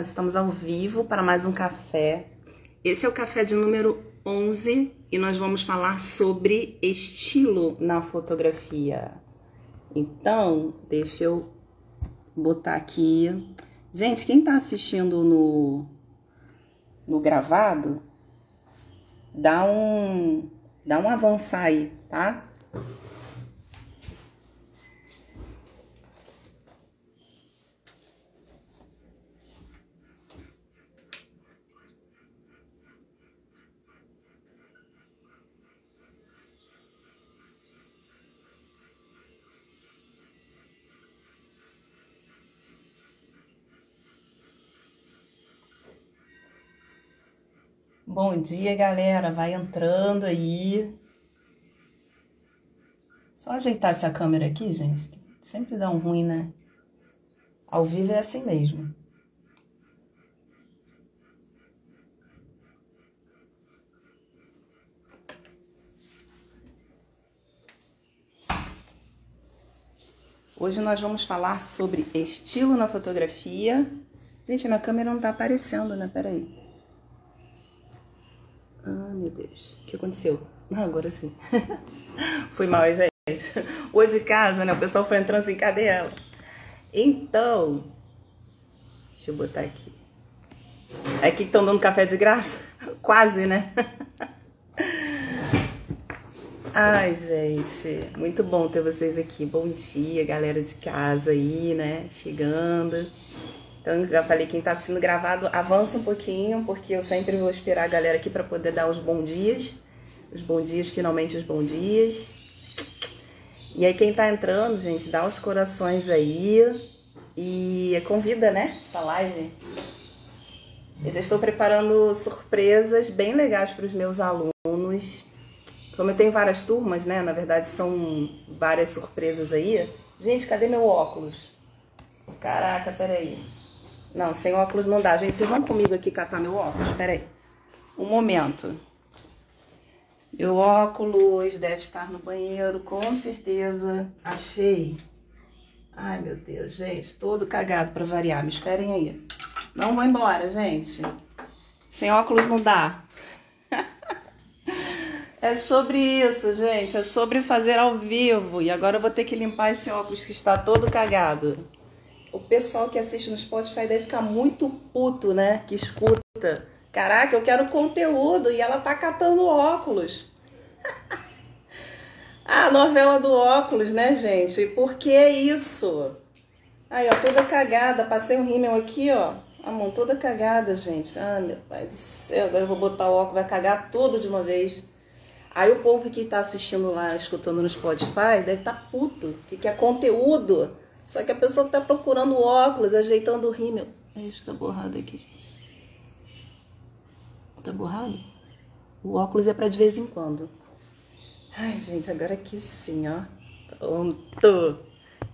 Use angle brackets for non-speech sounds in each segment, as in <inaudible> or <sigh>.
estamos ao vivo para mais um café. Esse é o café de número 11 e nós vamos falar sobre estilo na fotografia. Então, deixa eu botar aqui. Gente, quem está assistindo no, no gravado, dá um, dá um avançar aí, tá? Bom dia, galera. Vai entrando aí. Só ajeitar essa câmera aqui, gente. Sempre dá um ruim, né? Ao vivo é assim mesmo. Hoje nós vamos falar sobre estilo na fotografia. Gente, na câmera não tá aparecendo, né? Peraí. Meu Deus. O que aconteceu? Ah, agora sim. <laughs> foi mal, gente. <laughs> O de casa, né? O pessoal foi entrando assim, cadê ela? Então, deixa eu botar aqui. É aqui que estão dando café de graça? <laughs> Quase, né? Ai, gente, muito bom ter vocês aqui. Bom dia, galera de casa aí, né? Chegando. Então, já falei, quem está assistindo gravado, avança um pouquinho, porque eu sempre vou esperar a galera aqui para poder dar os bons dias. Os bons dias, finalmente os bons dias. E aí, quem está entrando, gente, dá os corações aí. E convida, né, pra live. Eu já estou preparando surpresas bem legais para os meus alunos. Como eu tenho várias turmas, né? Na verdade, são várias surpresas aí. Gente, cadê meu óculos? Caraca, peraí. Não, sem óculos não dá. Gente, vocês vão comigo aqui catar meu óculos? Pera aí. Um momento. Meu óculos deve estar no banheiro, com certeza. Achei. Ai, meu Deus, gente. Todo cagado pra variar. Me esperem aí. Não vou embora, gente. Sem óculos não dá. <laughs> é sobre isso, gente. É sobre fazer ao vivo. E agora eu vou ter que limpar esse óculos que está todo cagado o pessoal que assiste no Spotify deve ficar muito puto, né? Que escuta. Caraca, eu quero conteúdo e ela tá catando óculos. <laughs> ah, novela do óculos, né, gente? Por que isso? Aí, ó, toda cagada. Passei um rímel aqui, ó. A mão toda cagada, gente. Ah, meu pai do céu. Agora eu vou botar o óculos, vai cagar tudo de uma vez. Aí o povo que tá assistindo lá, escutando no Spotify, deve tá puto. Que, que é conteúdo. Só que a pessoa que tá procurando óculos, ajeitando o rímel. É isso que tá borrado aqui. Tá borrado? O óculos é para de vez em quando. Ai, gente, agora aqui sim, ó. Pronto.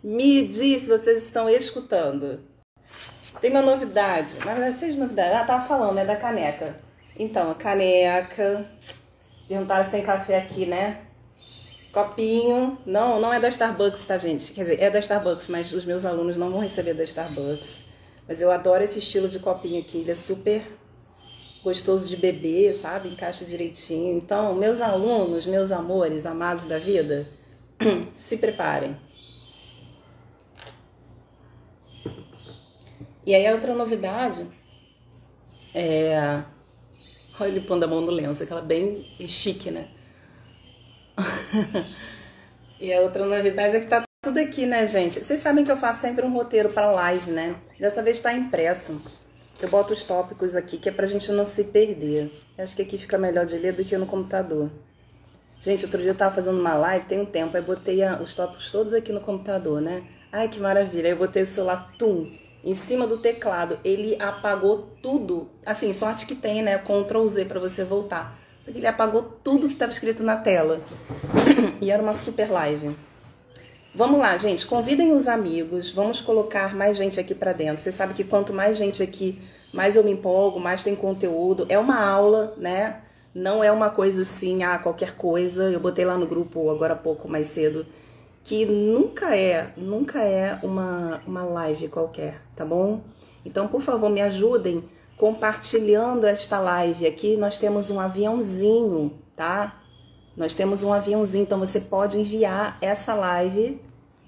Me diz se vocês estão escutando. Tem uma novidade. Na verdade, seja novidade. Ah, tava falando, né? Da caneca. Então, a caneca. Perguntaram se tem café aqui, né? Copinho, não, não é da Starbucks, tá, gente? Quer dizer, é da Starbucks, mas os meus alunos não vão receber da Starbucks. Mas eu adoro esse estilo de copinho aqui, ele é super gostoso de beber, sabe? Encaixa direitinho. Então, meus alunos, meus amores, amados da vida, <clears throat> se preparem. E aí, a outra novidade é. Olha ele pondo a mão no lenço, aquela bem chique, né? <laughs> e a outra novidade é que tá tudo aqui, né, gente? Vocês sabem que eu faço sempre um roteiro para live, né? Dessa vez tá impresso. Eu boto os tópicos aqui, que é pra gente não se perder. Eu acho que aqui fica melhor de ler do que no computador. Gente, outro dia eu tava fazendo uma live, tem um tempo, aí botei os tópicos todos aqui no computador, né? Ai, que maravilha. Aí eu botei o celular, tum, em cima do teclado. Ele apagou tudo. Assim, sorte que tem, né? Ctrl Z para você voltar. Só que ele apagou tudo que estava escrito na tela. <clears throat> e era uma super live. Vamos lá, gente. Convidem os amigos. Vamos colocar mais gente aqui para dentro. Você sabe que quanto mais gente aqui, mais eu me empolgo, mais tem conteúdo. É uma aula, né? Não é uma coisa assim, ah, qualquer coisa. Eu botei lá no grupo agora há pouco, mais cedo, que nunca é, nunca é uma, uma live qualquer, tá bom? Então, por favor, me ajudem compartilhando esta live. Aqui nós temos um aviãozinho, tá? Nós temos um aviãozinho, então você pode enviar essa live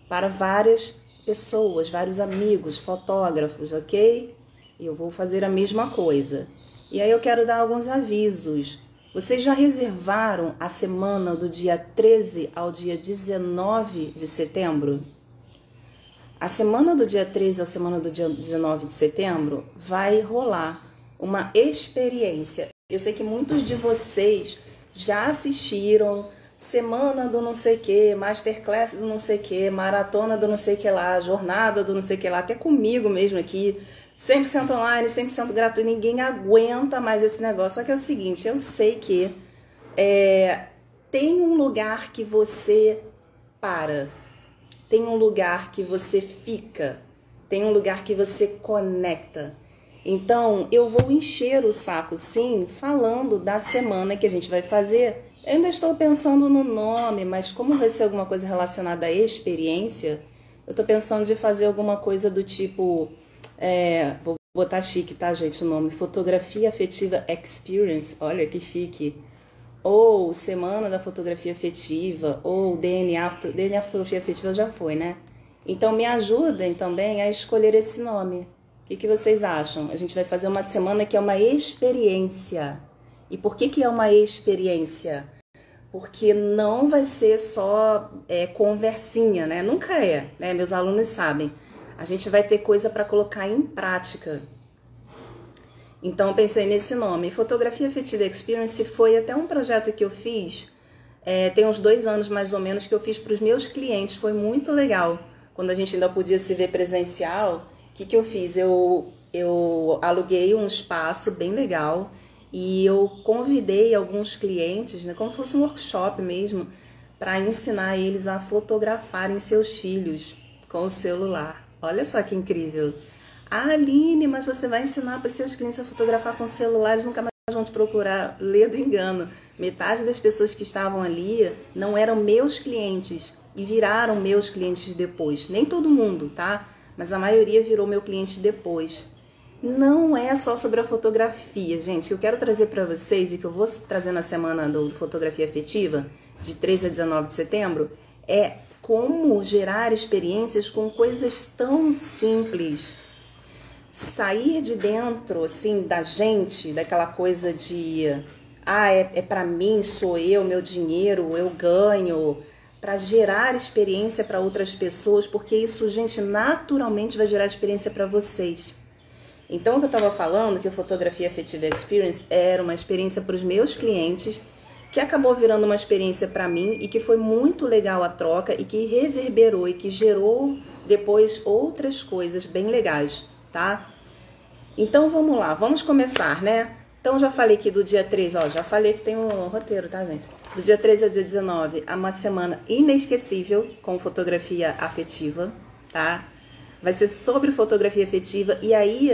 para várias pessoas, vários amigos, fotógrafos, ok? Eu vou fazer a mesma coisa. E aí eu quero dar alguns avisos. Vocês já reservaram a semana do dia 13 ao dia 19 de setembro? A semana do dia 13 à semana do dia 19 de setembro vai rolar uma experiência. Eu sei que muitos de vocês já assistiram semana do não sei que, masterclass do não sei que, maratona do não sei que lá, jornada do não sei que lá, até comigo mesmo aqui, 100% online, 100% gratuito, ninguém aguenta mais esse negócio. Só que é o seguinte, eu sei que é, tem um lugar que você para, tem um lugar que você fica, tem um lugar que você conecta. Então, eu vou encher o saco, sim, falando da semana que a gente vai fazer. Eu ainda estou pensando no nome, mas como vai ser alguma coisa relacionada à experiência, eu estou pensando de fazer alguma coisa do tipo. É, vou botar chique, tá, gente? O nome: Fotografia Afetiva Experience. Olha que chique ou Semana da Fotografia Afetiva, ou DNA, DNA Fotografia Afetiva já foi, né? Então me ajudem também a escolher esse nome. O que, que vocês acham? A gente vai fazer uma semana que é uma experiência. E por que, que é uma experiência? Porque não vai ser só é, conversinha, né? Nunca é, né? Meus alunos sabem. A gente vai ter coisa para colocar em prática. Então pensei nesse nome. Fotografia Afetiva Experience foi até um projeto que eu fiz, é, tem uns dois anos mais ou menos, que eu fiz para os meus clientes. Foi muito legal. Quando a gente ainda podia se ver presencial, o que, que eu fiz? Eu, eu aluguei um espaço bem legal e eu convidei alguns clientes, né, como se fosse um workshop mesmo, para ensinar eles a fotografarem seus filhos com o celular. Olha só que incrível! Ah, Aline, mas você vai ensinar para seus clientes a fotografar com celulares, nunca mais vão te procurar. Lê do engano. Metade das pessoas que estavam ali não eram meus clientes e viraram meus clientes depois. Nem todo mundo, tá? Mas a maioria virou meu cliente depois. Não é só sobre a fotografia, gente. Que eu quero trazer para vocês e que eu vou trazer na semana do Fotografia Afetiva, de 13 a 19 de setembro, é como gerar experiências com coisas tão simples sair de dentro, assim, da gente, daquela coisa de, ah, é, é para mim, sou eu, meu dinheiro, eu ganho, para gerar experiência para outras pessoas, porque isso, gente, naturalmente vai gerar experiência para vocês. Então, o que eu estava falando, que o Fotografia Afetiva Experience era uma experiência para os meus clientes, que acabou virando uma experiência para mim e que foi muito legal a troca e que reverberou e que gerou depois outras coisas bem legais tá? Então vamos lá, vamos começar, né? Então já falei que do dia 13, ó, já falei que tem um roteiro, tá, gente? Do dia 13 ao dia 19, é uma semana inesquecível com fotografia afetiva, tá? Vai ser sobre fotografia afetiva e aí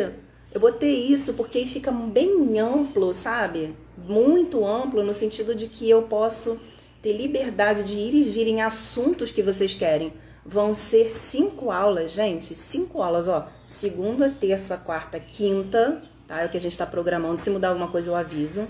eu botei isso porque fica bem amplo, sabe? Muito amplo no sentido de que eu posso ter liberdade de ir e vir em assuntos que vocês querem. Vão ser cinco aulas, gente. Cinco aulas, ó. Segunda, terça, quarta, quinta, tá? É o que a gente está programando. Se mudar alguma coisa, eu aviso.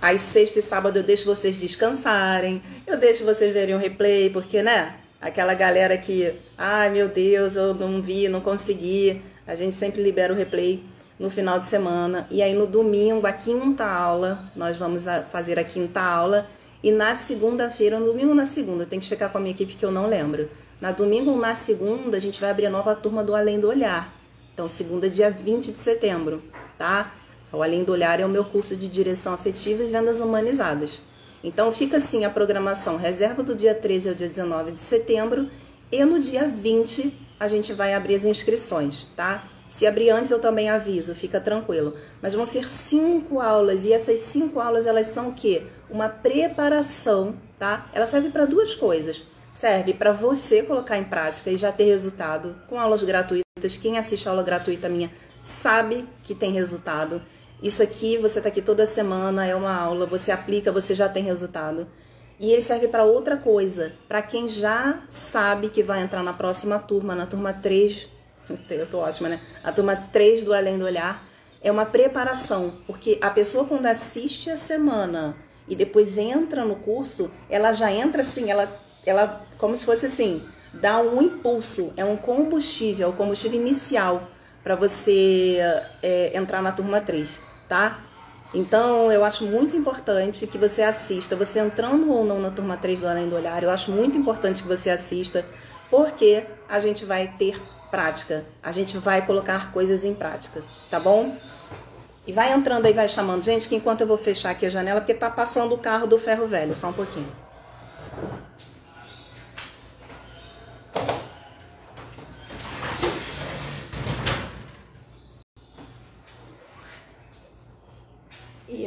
Aí, sexta e sábado, eu deixo vocês descansarem. Eu deixo vocês verem o replay, porque, né? Aquela galera que, ai meu Deus, eu não vi, não consegui. A gente sempre libera o replay no final de semana. E aí, no domingo, a quinta aula, nós vamos fazer a quinta aula. E na segunda-feira, no domingo na segunda, tem que checar com a minha equipe que eu não lembro. Na domingo ou na segunda, a gente vai abrir a nova turma do Além do Olhar. Então, segunda, dia 20 de setembro, tá? O Além do Olhar é o meu curso de direção afetiva e vendas humanizadas. Então, fica assim a programação: reserva do dia 13 ao dia 19 de setembro e no dia 20 a gente vai abrir as inscrições, tá? Se abrir antes, eu também aviso, fica tranquilo. Mas vão ser cinco aulas e essas cinco aulas elas são o quê? Uma preparação, tá? Ela serve para duas coisas serve para você colocar em prática e já ter resultado com aulas gratuitas. Quem assiste a aula gratuita minha sabe que tem resultado. Isso aqui, você está aqui toda semana, é uma aula, você aplica, você já tem resultado. E ele serve para outra coisa, para quem já sabe que vai entrar na próxima turma, na turma 3 <laughs> eu tô ótima, né? A turma 3 do Além do Olhar é uma preparação, porque a pessoa quando assiste a semana e depois entra no curso, ela já entra assim, ela, ela como se fosse assim, dá um impulso, é um combustível, é o combustível inicial para você é, entrar na turma 3, tá? Então, eu acho muito importante que você assista, você entrando ou não na turma 3 do Além do Olhar, eu acho muito importante que você assista, porque a gente vai ter prática, a gente vai colocar coisas em prática, tá bom? E vai entrando aí, vai chamando gente, que enquanto eu vou fechar aqui a janela, porque tá passando o carro do ferro velho, só um pouquinho.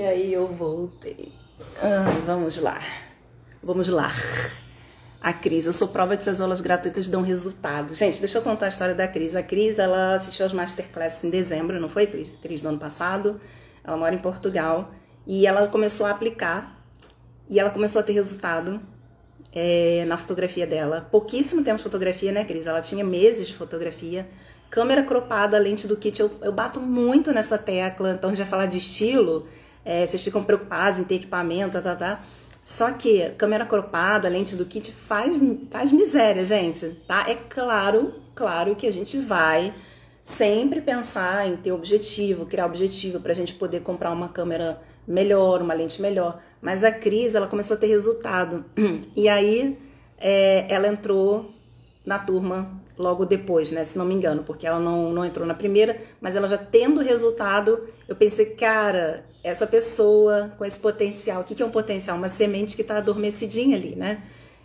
E aí eu voltei. Ah, vamos lá. Vamos lá. A Cris, eu sou prova que suas aulas gratuitas dão resultado. Gente, deixa eu contar a história da Cris. A Cris, ela assistiu aos Masterclass em dezembro, não foi, Cris? Cris, do ano passado. Ela mora em Portugal. E ela começou a aplicar. E ela começou a ter resultado é, na fotografia dela. Pouquíssimo tempo de fotografia, né, Cris? Ela tinha meses de fotografia. Câmera cropada, lente do kit. Eu, eu bato muito nessa tecla. Então, vai falar de estilo é, vocês ficam preocupados em ter equipamento, tá, tá, tá. Só que câmera cropada, lente do kit faz, faz miséria, gente, tá? É claro, claro que a gente vai sempre pensar em ter objetivo, criar objetivo para a gente poder comprar uma câmera melhor, uma lente melhor. Mas a Cris, ela começou a ter resultado. <clears throat> E aí é, ela entrou na turma logo depois, né? Se não me engano, porque ela não, não entrou na primeira, mas ela já tendo resultado, eu pensei, cara, essa pessoa com esse potencial, o que, que é um potencial? Uma semente que está adormecidinha ali, né?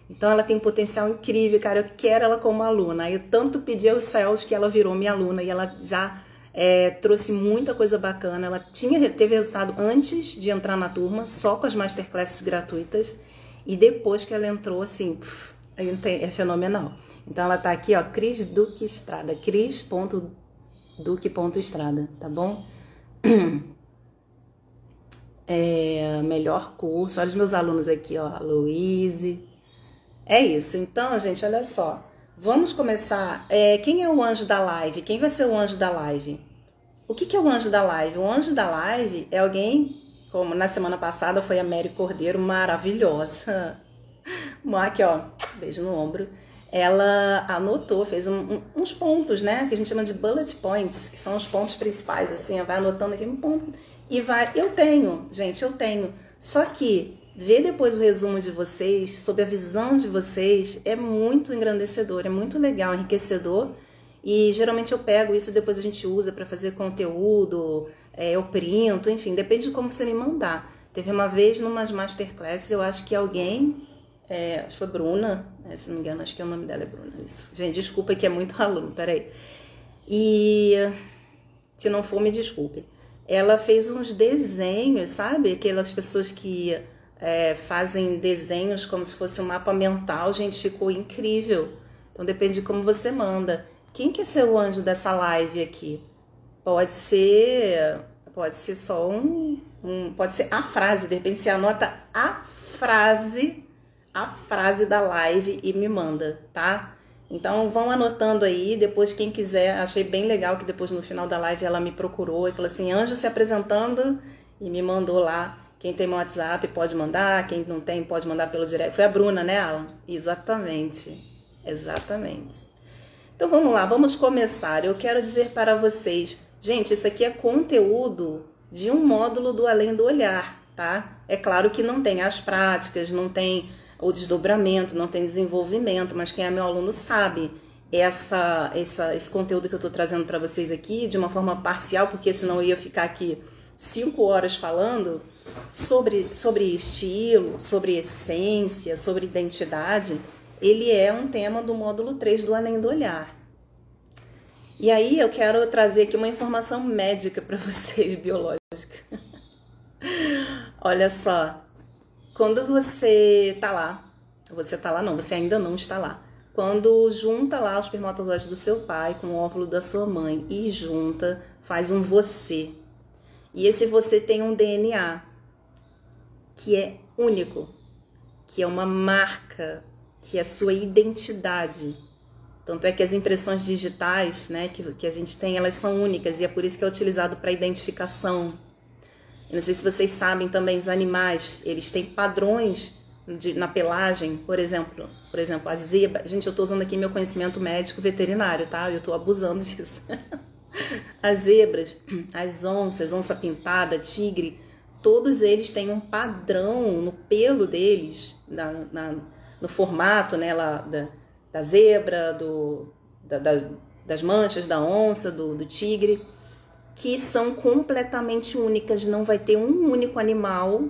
Então ela tem um potencial incrível, cara. Eu quero ela como aluna. Aí eu tanto pedi aos céus que ela virou minha aluna e ela já é, trouxe muita coisa bacana. Ela tinha teve resultado antes de entrar na turma, só com as masterclasses gratuitas. E depois que ela entrou, assim, é fenomenal. Então ela tá aqui, ó, Cris Duque Estrada, cris.duque.estrada, tá bom? <clears throat> É, melhor curso, olha os meus alunos aqui, ó, Louise. É isso, então, gente, olha só. Vamos começar. É, quem é o anjo da live? Quem vai ser o anjo da live? O que, que é o anjo da live? O anjo da live é alguém, como na semana passada foi a Mary Cordeiro, maravilhosa. <laughs> Aqui, ó, beijo no ombro ela anotou, fez um, uns pontos, né? Que a gente chama de bullet points, que são os pontos principais, assim, vai anotando aqui um ponto e vai. Eu tenho, gente, eu tenho. Só que ver depois o resumo de vocês, sobre a visão de vocês, é muito engrandecedor, é muito legal, enriquecedor. E geralmente eu pego isso e depois a gente usa para fazer conteúdo, é, eu printo, enfim, depende de como você me mandar. Teve uma vez numas masterclass, eu acho que alguém é, acho que foi Bruna, é, se não me engano, acho que o nome dela é Bruna. Isso. Gente, desculpa que é muito aluno, peraí. E se não for, me desculpe. Ela fez uns desenhos, sabe? Aquelas pessoas que é, fazem desenhos como se fosse um mapa mental, gente, ficou incrível. Então depende de como você manda. Quem quer ser o anjo dessa live aqui? Pode ser, pode ser só um, um pode ser a frase, de repente você anota a frase a frase da live e me manda, tá? Então vão anotando aí, depois quem quiser, achei bem legal que depois no final da live ela me procurou e falou assim, Anjo se apresentando e me mandou lá. Quem tem meu WhatsApp pode mandar, quem não tem pode mandar pelo direct. Foi a Bruna, né, Alan? Exatamente. Exatamente. Então vamos lá, vamos começar. Eu quero dizer para vocês, gente, isso aqui é conteúdo de um módulo do Além do Olhar, tá? É claro que não tem as práticas, não tem o desdobramento, não tem desenvolvimento, mas quem é meu aluno sabe essa, essa esse conteúdo que eu estou trazendo para vocês aqui de uma forma parcial, porque senão eu ia ficar aqui cinco horas falando sobre, sobre estilo, sobre essência, sobre identidade. Ele é um tema do módulo 3 do Além do Olhar. E aí eu quero trazer aqui uma informação médica para <laughs> vocês, biológica. Olha só, quando você tá lá, você tá lá não, você ainda não está lá. Quando junta lá os espermatozoides do seu pai com o óvulo da sua mãe e junta, faz um você. E esse você tem um DNA que é único, que é uma marca, que é sua identidade, Tanto é que as impressões digitais né, que, que a gente tem, elas são únicas e é por isso que é utilizado para identificação. Eu não sei se vocês sabem também, os animais, eles têm padrões de, na pelagem, por exemplo, por exemplo, a zebra. Gente, eu estou usando aqui meu conhecimento médico veterinário, tá? Eu estou abusando disso. <laughs> as zebras, as onças, onça pintada, tigre, todos eles têm um padrão no pelo deles, na, na no formato né, lá, da, da zebra, do, da, da, das manchas da onça, do, do tigre, que são completamente únicas. Não vai ter um único animal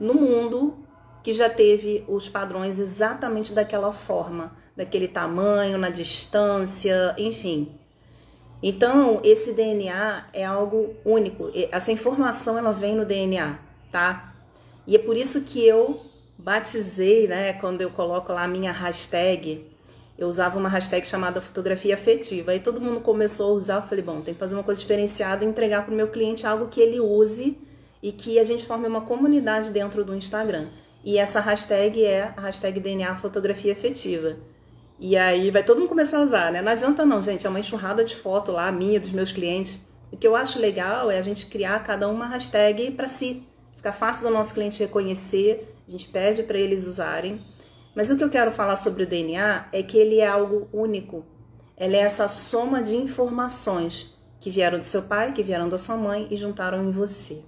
no mundo que já teve os padrões exatamente daquela forma, daquele tamanho, na distância, enfim. Então, esse DNA é algo único. Essa informação ela vem no DNA, tá? E é por isso que eu batizei, né, quando eu coloco lá a minha hashtag, eu usava uma hashtag chamada fotografia afetiva. Aí todo mundo começou a usar, eu falei, bom, tem que fazer uma coisa diferenciada e entregar para o meu cliente algo que ele use e que a gente forme uma comunidade dentro do Instagram. E essa hashtag é a hashtag DNA fotografia afetiva. E aí vai todo mundo começar a usar, né? Não adianta não, gente, é uma enxurrada de foto lá, minha, dos meus clientes. O que eu acho legal é a gente criar cada uma hashtag para si. Ficar fácil do nosso cliente reconhecer, a gente pede para eles usarem. Mas o que eu quero falar sobre o DNA é que ele é algo único. Ele é essa soma de informações que vieram do seu pai, que vieram da sua mãe e juntaram em você.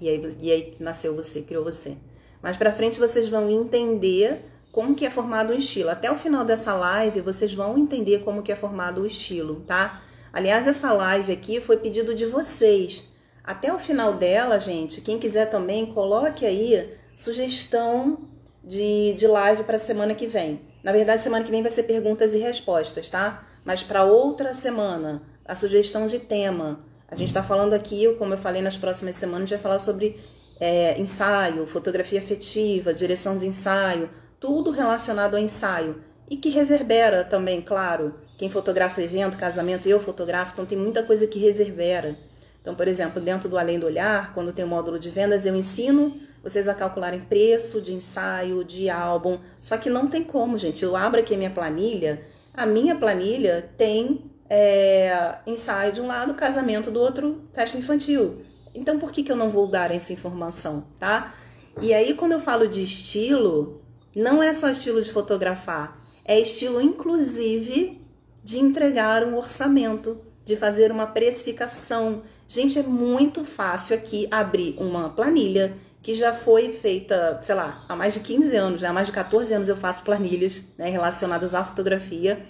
E aí, e aí nasceu você, criou você. Mais para frente vocês vão entender como que é formado o estilo. Até o final dessa live vocês vão entender como que é formado o estilo, tá? Aliás, essa live aqui foi pedido de vocês. Até o final dela, gente, quem quiser também, coloque aí sugestão de, de live para semana que vem. Na verdade, semana que vem vai ser perguntas e respostas, tá? Mas para outra semana, a sugestão de tema. A gente está falando aqui, como eu falei nas próximas semanas, a gente vai falar sobre é, ensaio, fotografia afetiva, direção de ensaio, tudo relacionado ao ensaio e que reverbera também, claro. Quem fotografa evento, casamento, eu fotografo, então tem muita coisa que reverbera. Então, por exemplo, dentro do Além do Olhar, quando tem o módulo de vendas, eu ensino vocês a calcularem preço de ensaio, de álbum. Só que não tem como, gente. Eu abro aqui a minha planilha, a minha planilha tem é, ensaio de um lado, casamento do outro, festa infantil. Então, por que, que eu não vou dar essa informação, tá? E aí, quando eu falo de estilo, não é só estilo de fotografar, é estilo, inclusive, de entregar um orçamento, de fazer uma precificação. Gente, é muito fácil aqui abrir uma planilha que já foi feita, sei lá, há mais de 15 anos, já há mais de 14 anos eu faço planilhas né, relacionadas à fotografia.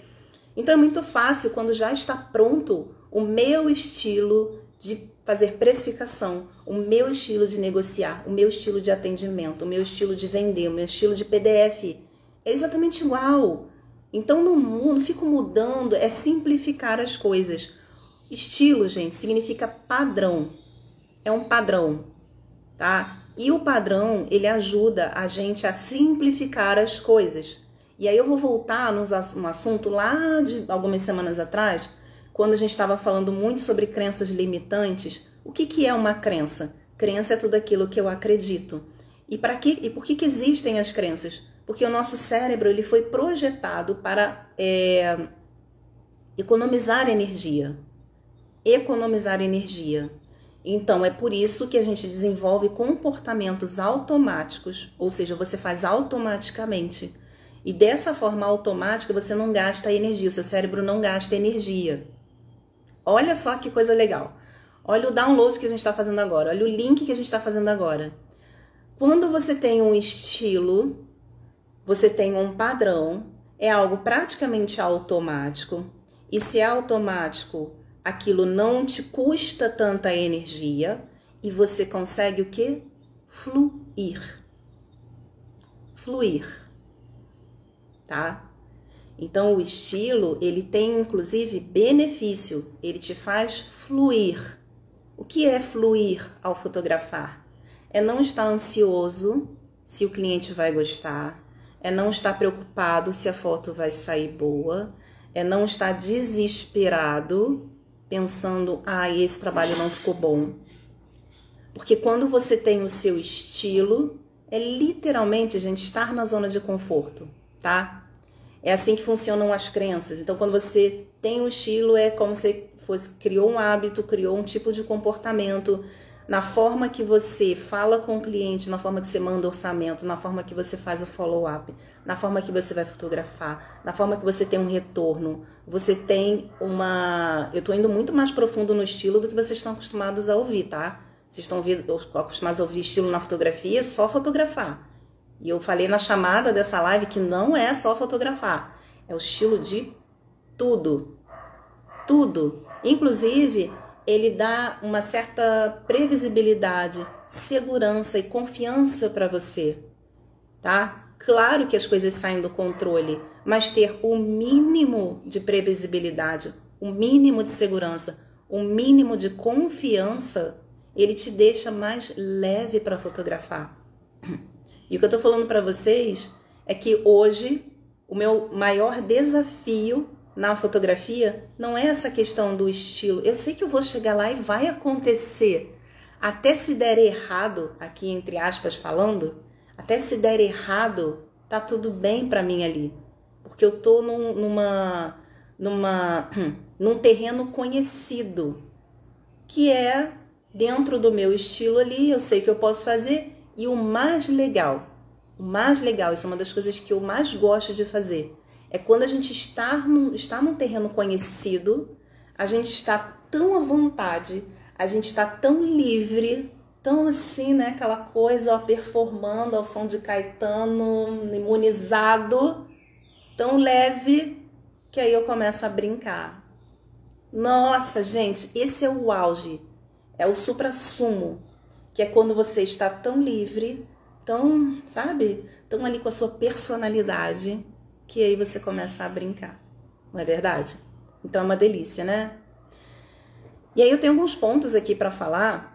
Então é muito fácil quando já está pronto o meu estilo de fazer precificação, o meu estilo de negociar, o meu estilo de atendimento, o meu estilo de vender, o meu estilo de PDF. É exatamente igual. Então no mundo fico mudando, é simplificar as coisas. Estilo, gente, significa padrão. É um padrão, tá? E o padrão, ele ajuda a gente a simplificar as coisas. E aí eu vou voltar num assunto lá de algumas semanas atrás, quando a gente estava falando muito sobre crenças limitantes, o que, que é uma crença? Crença é tudo aquilo que eu acredito. E, para que, e por que, que existem as crenças? Porque o nosso cérebro ele foi projetado para é, economizar energia. Economizar energia. Então, é por isso que a gente desenvolve comportamentos automáticos, ou seja, você faz automaticamente. E dessa forma automática você não gasta energia, o seu cérebro não gasta energia. Olha só que coisa legal. Olha o download que a gente está fazendo agora. Olha o link que a gente está fazendo agora. Quando você tem um estilo, você tem um padrão, é algo praticamente automático. E se é automático, aquilo não te custa tanta energia e você consegue o que? Fluir. Fluir. Tá? Então o estilo, ele tem inclusive benefício, ele te faz fluir. O que é fluir ao fotografar? É não estar ansioso se o cliente vai gostar, é não estar preocupado se a foto vai sair boa, é não estar desesperado pensando, ah, esse trabalho não ficou bom. Porque quando você tem o seu estilo, é literalmente a gente estar na zona de conforto, tá? É assim que funcionam as crenças. Então, quando você tem um estilo, é como se fosse criou um hábito, criou um tipo de comportamento na forma que você fala com o cliente, na forma que você manda orçamento, na forma que você faz o follow-up, na forma que você vai fotografar, na forma que você tem um retorno. Você tem uma. Eu tô indo muito mais profundo no estilo do que vocês estão acostumados a ouvir, tá? Vocês estão acostumados a ouvir estilo na fotografia, só fotografar. E eu falei na chamada dessa live que não é só fotografar, é o estilo de tudo. Tudo. Inclusive, ele dá uma certa previsibilidade, segurança e confiança para você, tá? Claro que as coisas saem do controle, mas ter o mínimo de previsibilidade, o mínimo de segurança, o mínimo de confiança, ele te deixa mais leve para fotografar. E o que eu tô falando para vocês é que hoje o meu maior desafio na fotografia não é essa questão do estilo. Eu sei que eu vou chegar lá e vai acontecer. Até se der errado, aqui entre aspas falando, até se der errado, tá tudo bem para mim ali. Porque eu tô num, numa numa <clears throat> num terreno conhecido, que é dentro do meu estilo ali, eu sei que eu posso fazer e o mais legal, o mais legal, isso é uma das coisas que eu mais gosto de fazer é quando a gente está num, está num terreno conhecido, a gente está tão à vontade, a gente está tão livre, tão assim, né? Aquela coisa, ó, performando ao som de Caetano, imunizado, tão leve, que aí eu começo a brincar. Nossa, gente, esse é o auge, é o supra-sumo, que é quando você está tão livre, tão, sabe, tão ali com a sua personalidade que aí você começa a brincar, não é verdade? Então é uma delícia, né? E aí eu tenho alguns pontos aqui para falar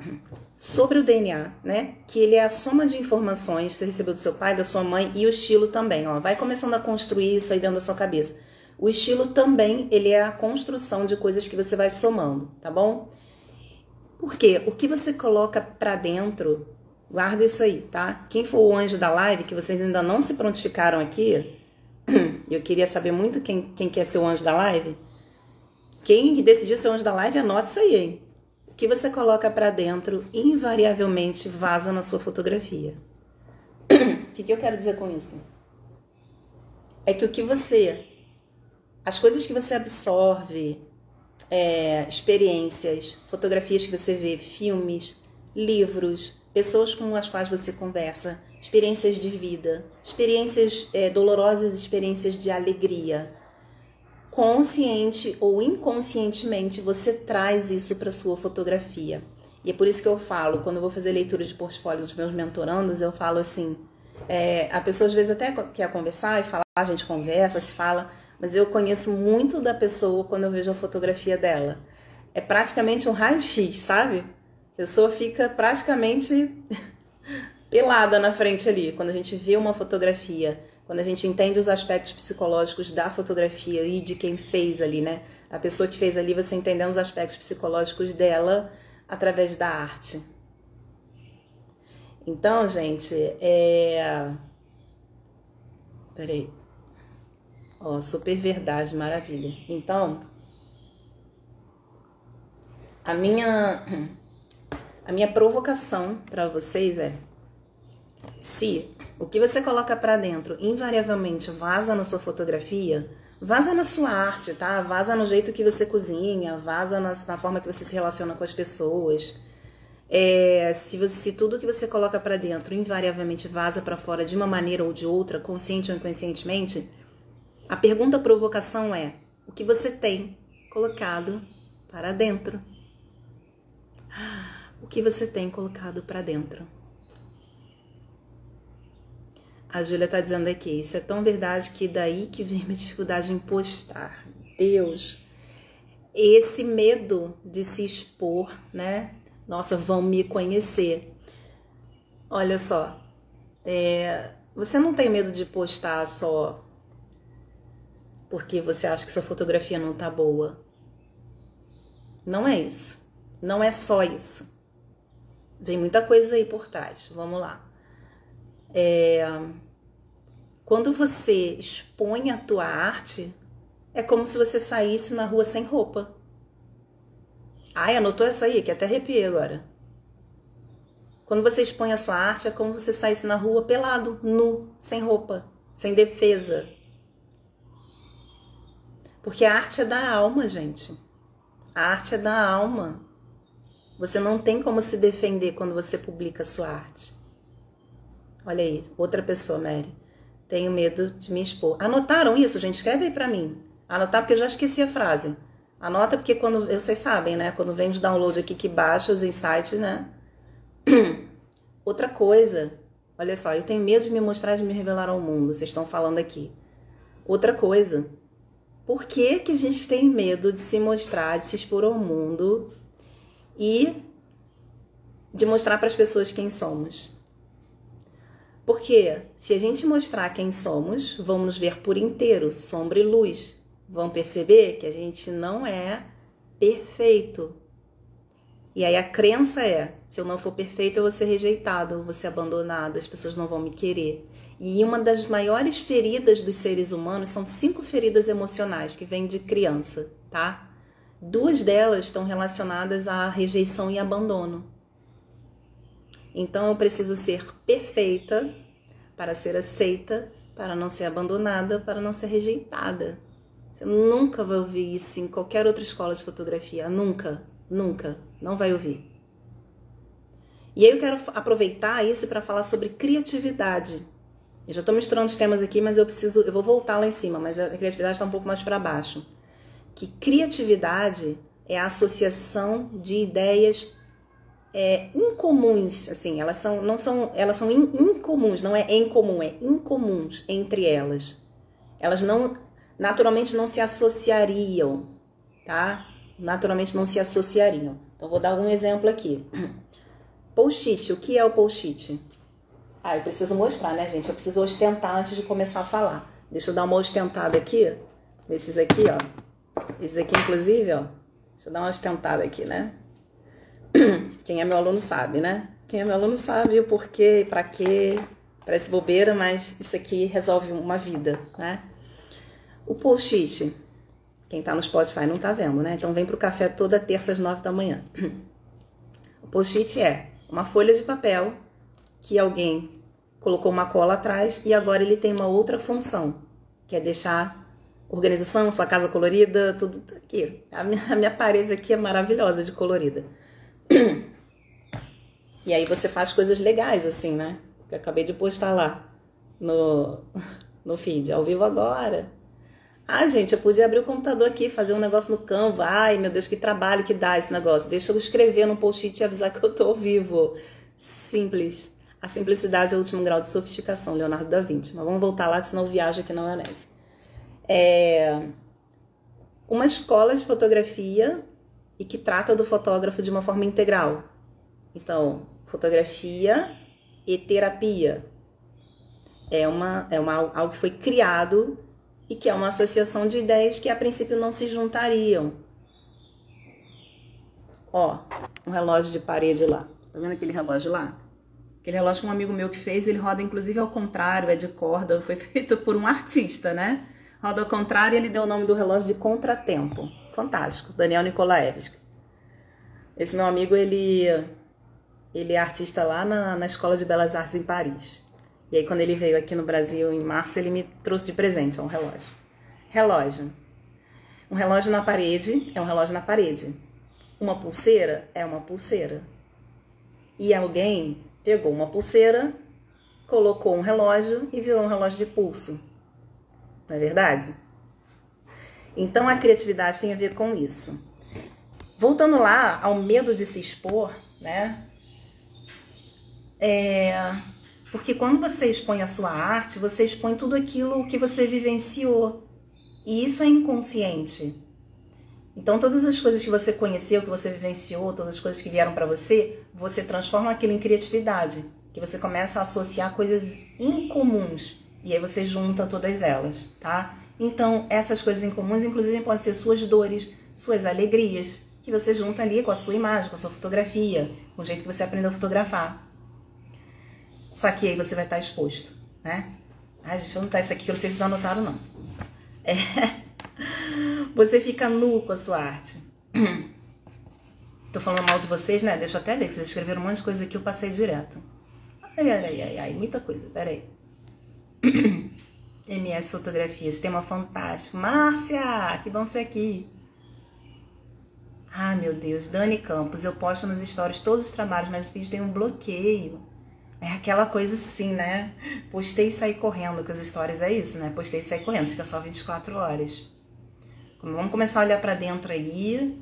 sobre o DNA, né? Que ele é a soma de informações que você recebeu do seu pai, da sua mãe e o estilo também, ó. Vai começando a construir isso aí dentro da sua cabeça. O estilo também, ele é a construção de coisas que você vai somando, tá bom? Porque o que você coloca para dentro, guarda isso aí, tá? Quem for o anjo da live, que vocês ainda não se prontificaram aqui, <clears throat> eu queria saber muito quem, quem quer ser o anjo da live. Quem decidir ser o anjo da live, anota isso aí, hein? O que você coloca para dentro, invariavelmente vaza na sua fotografia. O que, que eu quero dizer com isso? É que o que você. As coisas que você absorve, é, experiências, fotografias que você vê, filmes, livros, pessoas com as quais você conversa, experiências de vida, experiências é, dolorosas, experiências de alegria. Consciente ou inconscientemente, você traz isso para sua fotografia. E é por isso que eu falo, quando eu vou fazer leitura de portfólio dos meus mentorandos, eu falo assim: é, a pessoa às vezes até quer conversar e falar, a gente conversa, se fala, mas eu conheço muito da pessoa quando eu vejo a fotografia dela. É praticamente um raio-x, sabe? A pessoa fica praticamente <laughs> pelada na frente ali, quando a gente vê uma fotografia, quando a gente entende os aspectos psicológicos da fotografia e de quem fez ali, né? A pessoa que fez ali, você entendendo os aspectos psicológicos dela através da arte. Então, gente, é. Peraí. Ó, super verdade, maravilha. Então, a minha a minha provocação para vocês é se o que você coloca para dentro invariavelmente vaza na sua fotografia, vaza na sua arte, tá? Vaza no jeito que você cozinha, vaza na, na forma que você se relaciona com as pessoas. É, se, você, se tudo que você coloca para dentro invariavelmente vaza para fora de uma maneira ou de outra, consciente ou inconscientemente, a pergunta provocação é: o que você tem colocado para dentro? O que você tem colocado para dentro? A Júlia está dizendo aqui, isso é tão verdade que daí que vem minha dificuldade em postar. Deus, esse medo de se expor, né? Nossa, vão me conhecer. Olha só, é, você não tem medo de postar só porque você acha que sua fotografia não tá boa. Não é isso. Não é só isso. Vem muita coisa aí por trás. Vamos lá. É, quando você expõe a tua arte, é como se você saísse na rua sem roupa. Ai, anotou essa aí, que até arrepiei agora. Quando você expõe a sua arte, é como se você saísse na rua pelado, nu, sem roupa, sem defesa. Porque a arte é da alma, gente. A arte é da alma. Você não tem como se defender quando você publica a sua arte. Olha aí, outra pessoa, Mary. Tenho medo de me expor. Anotaram isso, gente? Escreve aí pra mim. Anotar porque eu já esqueci a frase. Anota porque quando, vocês sabem, né? Quando vem de download aqui que baixa os insights, né? <clears throat> Outra coisa, olha só, eu tenho medo de me mostrar, de me revelar ao mundo, vocês estão falando aqui. Outra coisa, por que, que a gente tem medo de se mostrar, de se expor ao mundo e de mostrar para as pessoas quem somos? Porque se a gente mostrar quem somos, vamos nos ver por inteiro, sombra e luz. Vão perceber que a gente não é perfeito. E aí a crença é: se eu não for perfeito, eu vou ser rejeitado, vou ser abandonado, as pessoas não vão me querer. E uma das maiores feridas dos seres humanos são cinco feridas emocionais que vêm de criança, tá? Duas delas estão relacionadas à rejeição e abandono. Então eu preciso ser perfeita para ser aceita, para não ser abandonada, para não ser rejeitada. Você nunca vai ouvir isso em qualquer outra escola de fotografia. Nunca, nunca. Não vai ouvir. E aí eu quero aproveitar isso para falar sobre criatividade. Eu já estou misturando os temas aqui, mas eu preciso, eu vou voltar lá em cima, mas a criatividade está um pouco mais para baixo. Que criatividade é a associação de ideias é, incomuns, assim, elas são, não são, elas são in, incomuns, não é em comum, é incomuns entre elas. Elas não, naturalmente não se associariam, tá? Naturalmente não se associariam. Então vou dar um exemplo aqui. <clears throat> Post-it, o que é o post-it? Ah, eu preciso mostrar, né, gente? Eu preciso ostentar antes de começar a falar. Deixa eu dar uma ostentada aqui, nesses aqui, ó. Esses aqui, inclusive, ó. Deixa eu dar uma ostentada aqui, né? <clears throat> Quem é meu aluno sabe, né? Quem é meu aluno sabe o porquê, para quê. Parece bobeira, mas isso aqui resolve uma vida, né? O post-it, quem tá no Spotify não tá vendo, né? Então vem pro café toda terça às nove da manhã. <clears throat> O post-it é uma folha de papel que alguém colocou uma cola atrás e agora ele tem uma outra função, que é deixar organização, sua casa colorida, tudo aqui. A minha, a minha parede aqui é maravilhosa de colorida. E aí você faz coisas legais, assim, né? Eu acabei de postar lá no, no feed, ao vivo agora. Ah, gente, eu podia abrir o computador aqui, fazer um negócio no Canva. Ai, meu Deus, que trabalho que dá esse negócio. Deixa eu escrever no post-it e avisar <laughs> que eu tô ao vivo. Simples. A simplicidade é o último grau de sofisticação, Leonardo da Vinci. Mas vamos voltar lá, que senão viaja aqui na maionese. É uma escola de fotografia e que trata do fotógrafo de uma forma integral. Então, fotografia e terapia é uma é uma algo que foi criado e que é uma associação de ideias que a princípio não se juntariam. Ó, um relógio de parede lá. Tá vendo aquele relógio lá? Aquele relógio que um amigo meu que fez, ele roda inclusive ao contrário, é de corda, foi <laughs> feito por um artista, né? Roda ao contrário e ele deu o nome do relógio de contratempo. Fantástico, Daniel Nikolaevski. Esse meu amigo, ele, ele é artista lá na, na Escola de Belas Artes em Paris. E aí, quando ele veio aqui no Brasil em março, ele me trouxe de presente um relógio. Relógio. Um relógio na parede é um relógio na parede. Uma pulseira é uma pulseira. E alguém pegou uma pulseira, colocou um relógio e virou um relógio de pulso. Não é verdade? Então a criatividade tem a ver com isso. Voltando lá ao medo de se expor, né? É, porque quando você expõe a sua arte, você expõe tudo aquilo que você vivenciou. E isso é inconsciente. Então, todas as coisas que você conheceu, que você vivenciou, todas as coisas que vieram para você, você transforma aquilo em criatividade. Que você começa a associar coisas incomuns. E aí você junta todas elas, tá? Então, essas coisas incomuns, inclusive, podem ser suas dores, suas alegrias, que você junta ali com a sua imagem, com a sua fotografia, com o jeito que você aprendeu a fotografar. Só que aí você vai estar exposto, né? Ai, gente, eu não tá isso aqui que eu não sei se vocês anotaram, não. É. <laughs> Você fica nu com a sua arte. Tô falando mal de vocês, né? Deixa eu até ler, que vocês escreveram um monte de coisa aqui, eu passei direto. Ai, ai, ai, ai, ai muita coisa, peraí. <clears throat> MS Fotografias, tema fantástico. Márcia, que bom ser aqui. Ai, meu Deus, Dani Campos, eu posto nos stories todos os trabalhos, mas vídeo tem um bloqueio. É aquela coisa assim, né? Postei e saí correndo, que as stories é isso, né? Postei e saí correndo, fica só 24 horas. Vamos começar a olhar para dentro aí.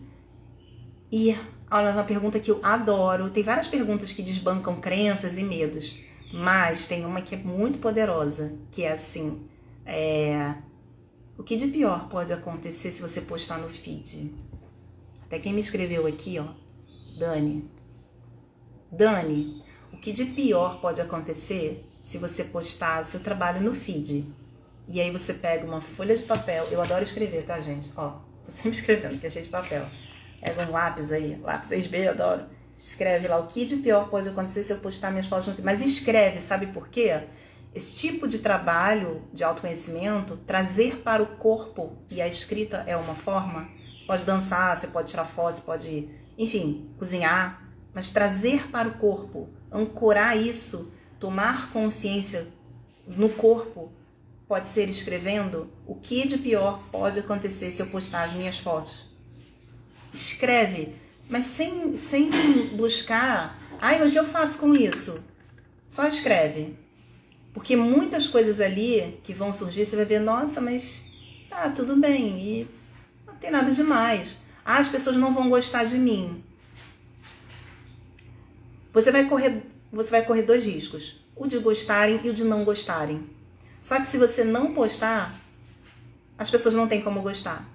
E olha, uma pergunta que eu adoro. Tem várias perguntas que desbancam crenças e medos, mas tem uma que é muito poderosa, que é assim: é... o que de pior pode acontecer se você postar no feed? Até quem me escreveu aqui, ó, Dani. Dani, o que de pior pode acontecer se você postar seu trabalho no feed? E aí você pega uma folha de papel. Eu adoro escrever, tá, gente? Ó, tô sempre <laughs> escrevendo, que é cheio de papel. Pega um lápis aí, lápis 6B, eu adoro. Escreve lá o que de pior pode acontecer se eu postar minhas fotos no feed. Mas escreve, sabe por quê? Esse tipo de trabalho de autoconhecimento, trazer para o corpo e a escrita é uma forma pode dançar, você pode tirar foto, você pode, enfim, cozinhar, mas trazer para o corpo, ancorar isso, tomar consciência no corpo, pode ser escrevendo o que de pior pode acontecer se eu postar as minhas fotos. Escreve, mas sem, sem buscar, ai, o que eu faço com isso? Só escreve. Porque muitas coisas ali que vão surgir, você vai ver, nossa, mas tá, tudo bem. E tem nada demais. Ah, as pessoas não vão gostar de mim. Você vai correr, você vai correr dois riscos: o de gostarem e o de não gostarem. Só que se você não postar, as pessoas não têm como gostar.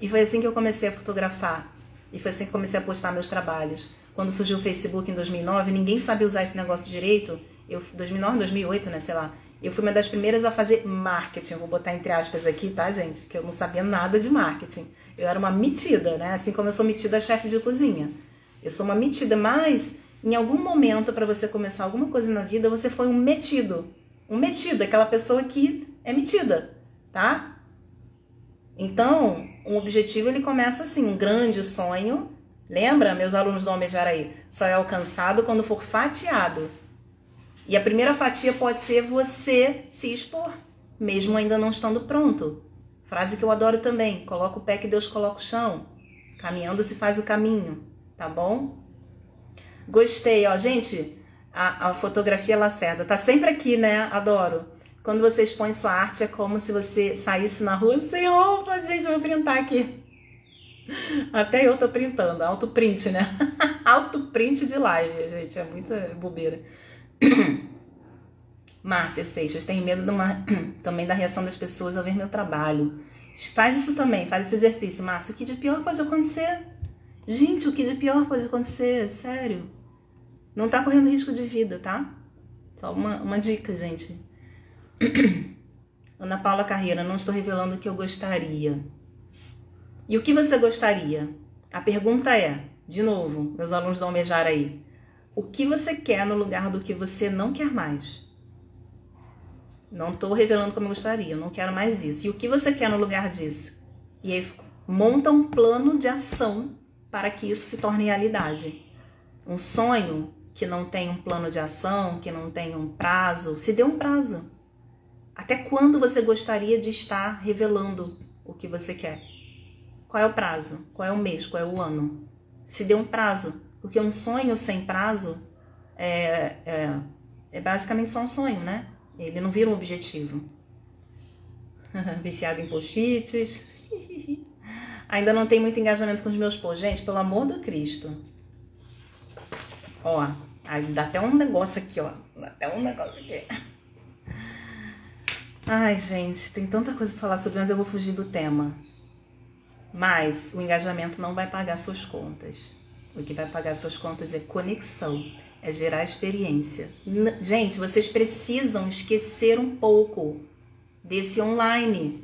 E foi assim que eu comecei a fotografar. E foi assim que comecei a postar meus trabalhos. Quando surgiu o Facebook em 2009, ninguém sabia usar esse negócio direito. Eu 2009, 2008, né, sei lá. Eu fui uma das primeiras a fazer marketing, vou botar entre aspas aqui, tá, gente? Que eu não sabia nada de marketing. Eu era uma metida, né? Assim como eu sou metida chefe de cozinha. Eu sou uma metida, mas em algum momento para você começar alguma coisa na vida, você foi um metido. Um metido, aquela pessoa que é metida, tá? Então, um objetivo ele começa assim, um grande sonho. Lembra, meus alunos do Homem Jaraí? Só é alcançado quando for fatiado. E a primeira fatia pode ser você se expor, mesmo ainda não estando pronto. Frase que eu adoro também: coloca o pé que Deus coloca o chão. Caminhando se faz o caminho, tá bom? Gostei, ó, gente. A, a fotografia Lacerda tá sempre aqui, né? Adoro. Quando você expõe sua arte, é como se você saísse na rua sem roupa. Gente, vou printar aqui. Até eu tô printando, auto print, né? <laughs> auto print de live, gente, é muita bobeira. <coughs> Márcia Seixas, tenho medo uma, <coughs> também da reação das pessoas ao ver meu trabalho. Faz isso também, faz esse exercício, Márcia. O que de pior pode acontecer? Gente, o que de pior pode acontecer? Sério. Não tá correndo risco de vida, tá? Só uma, uma dica, gente. <coughs> Ana Paula Carreira, não estou revelando o que eu gostaria. E o que você gostaria? A pergunta é, de novo, meus alunos do Almejar aí o que você quer no lugar do que você não quer mais. Não estou revelando como eu gostaria, eu não quero mais isso. E o que você quer no lugar disso? E aí monta um plano de ação para que isso se torne realidade. Um sonho que não tem um plano de ação, que não tem um prazo, se dê um prazo. Até quando você gostaria de estar revelando o que você quer? Qual é o prazo? Qual é o mês? Qual é o ano? Se dê um prazo. Porque um sonho sem prazo é, é, é basicamente só um sonho, né? Ele não vira um objetivo. <laughs> Viciado em post-its. <laughs> Ainda não tem muito engajamento com os meus posts. Gente, pelo amor do Cristo. Ó, aí dá até um negócio aqui, ó. Dá até um negócio aqui. <laughs> Ai, gente, tem tanta coisa pra falar sobre, mas eu vou fugir do tema. Mas o engajamento não vai pagar suas contas. O que vai pagar suas contas é conexão, é gerar experiência. Gente, vocês precisam esquecer um pouco desse online.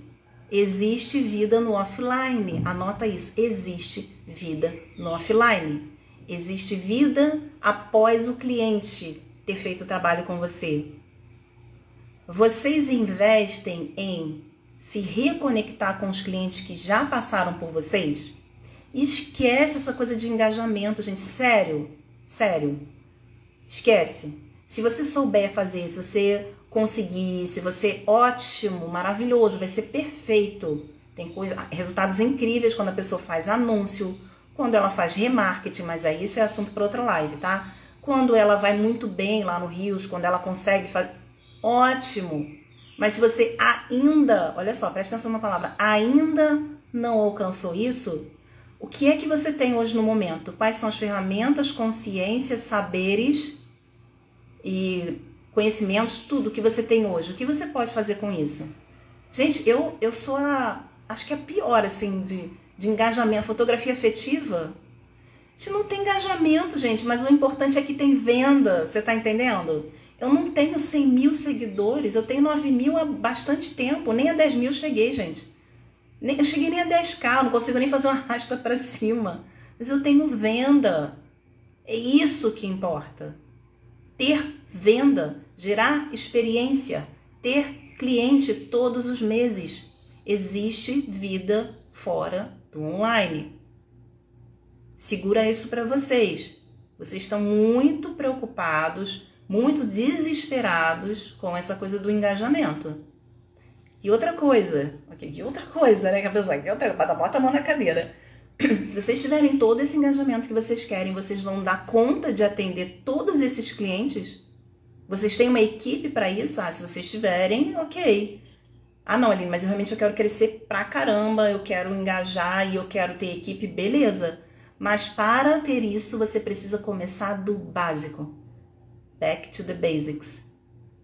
Existe vida no offline. Anota isso. Existe vida no offline. Existe vida após o cliente ter feito o trabalho com você. Vocês investem em se reconectar com os clientes que já passaram por vocês? Esquece essa coisa de engajamento, gente. Sério, sério. Esquece. Se você souber fazer, se você conseguir, se você ótimo, maravilhoso, vai ser perfeito. Tem coisa, resultados incríveis quando a pessoa faz anúncio, quando ela faz remarketing, mas aí isso é assunto para outra live, tá? Quando ela vai muito bem lá no Rios, quando ela consegue fazer. Ótimo! Mas se você ainda, olha só, presta atenção na palavra, ainda não alcançou isso, o que é que você tem hoje no momento? Quais são as ferramentas, consciências, saberes e conhecimentos, tudo que você tem hoje? O que você pode fazer com isso? Gente, eu, eu sou a. Acho que a pior, assim, de, de engajamento. Fotografia afetiva. A gente não tem engajamento, gente, mas o importante é que tem venda. Você tá entendendo? Eu não tenho 100 mil seguidores, eu tenho 9 mil há bastante tempo, nem a 10 mil cheguei, gente. Nem, eu cheguei nem a 10k, não consigo nem fazer uma rasta para cima. Mas eu tenho venda. É isso que importa. Ter venda, gerar experiência, ter cliente todos os meses. Existe vida fora do online. Segura isso para vocês. Vocês estão muito preocupados muito desesperados com essa coisa do engajamento. E outra coisa, ok, e outra coisa, né, que a pessoa, que outra, bota a mão na cadeira. <clears throat> Se vocês tiverem todo esse engajamento que vocês querem, vocês vão dar conta de atender todos esses clientes? Vocês têm uma equipe para isso? Ah, se vocês tiverem, ok. Ah, não, Aline, mas eu realmente eu quero crescer pra caramba, eu quero engajar e eu quero ter equipe, beleza. Mas para ter isso, você precisa começar do básico. Back to the basics.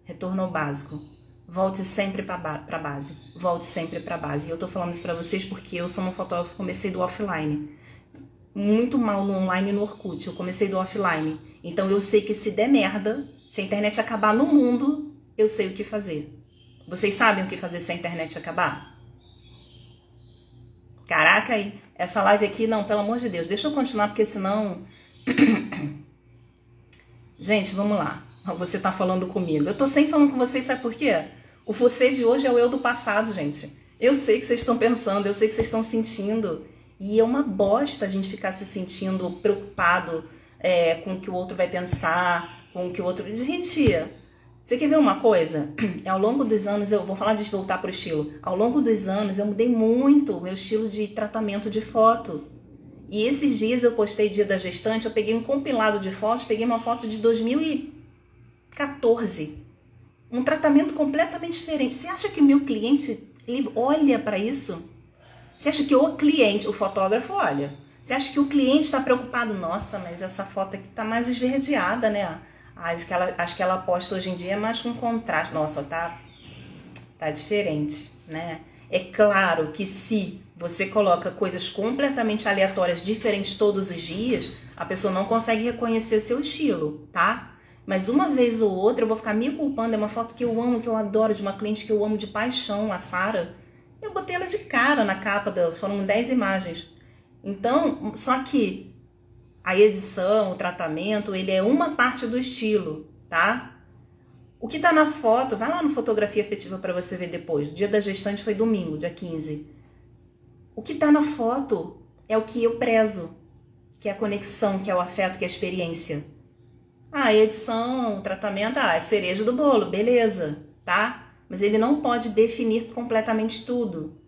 Retorno ao básico. Volte sempre para a base. Volte sempre para a base. E eu tô falando isso para vocês porque eu sou um fotógrafo, comecei do offline. Muito mal no online e no Orkut. Eu comecei do offline. Então eu sei que se der merda, se a internet acabar no mundo, eu sei o que fazer. Vocês sabem o que fazer se a internet acabar? Caraca, aí, essa live aqui, não, pelo amor de Deus, deixa eu continuar, porque senão <coughs> Gente, vamos lá. Você tá falando comigo. Eu tô sem falando com vocês, sabe por quê? O você de hoje é o eu do passado, gente. Eu sei que vocês estão pensando, eu sei que vocês estão sentindo. E é uma bosta a gente ficar se sentindo preocupado é, com o que o outro vai pensar, com o que o outro. Gente, você quer ver uma coisa? <clears throat> Ao longo dos anos, eu vou falar de voltar pro estilo. Ao longo dos anos, eu mudei muito o meu estilo de tratamento de foto. E esses dias eu postei dia da gestante, eu peguei um compilado de fotos, peguei uma foto de 2014. Um tratamento completamente diferente. Você acha que meu cliente ele olha para isso? Você acha que o cliente, o fotógrafo olha? Você acha que o cliente está preocupado? Nossa, mas essa foto aqui tá mais esverdeada, né? Acho que ela, acho que ela posta hoje em dia é mais com contraste. Nossa, tá, tá diferente, né? É claro que se você coloca coisas completamente aleatórias, diferentes todos os dias, a pessoa não consegue reconhecer seu estilo, tá? Mas uma vez ou outra eu vou ficar me culpando. É uma foto que eu amo, que eu adoro, de uma cliente que eu amo de paixão, a Sara. Eu botei ela de cara na capa, da, foram 10 imagens. Então, só que a edição, o tratamento, ele é uma parte do estilo, tá? O que tá na foto, vai lá no fotografia afetiva para você ver depois. Dia da gestante foi domingo, dia 15. O que está na foto é o que eu prezo, que é a conexão, que é o afeto, que é a experiência. Ah, edição, tratamento, ah, é cereja do bolo, beleza, tá? Mas ele não pode definir completamente tudo.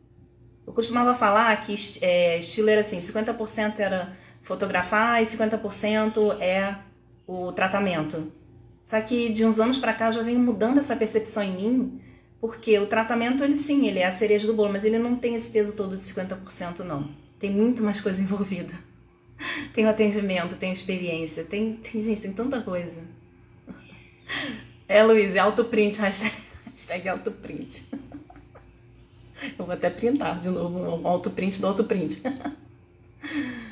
Eu costumava falar que é, estilo era assim, 50% era fotografar e 50% é o tratamento. Só que de uns anos para cá já venho mudando essa percepção em mim porque o tratamento, ele sim, ele é a cereja do bolo, mas ele não tem esse peso todo de 50% não. Tem muito mais coisa <laughs> envolvida. <laughs> Tem o atendimento, tem experiência, tem, tem gente, tem tanta coisa. É, Luiz, é autoprint, hashtag, hashtag autoprint. Eu vou até printar de novo um autoprint do autoprint.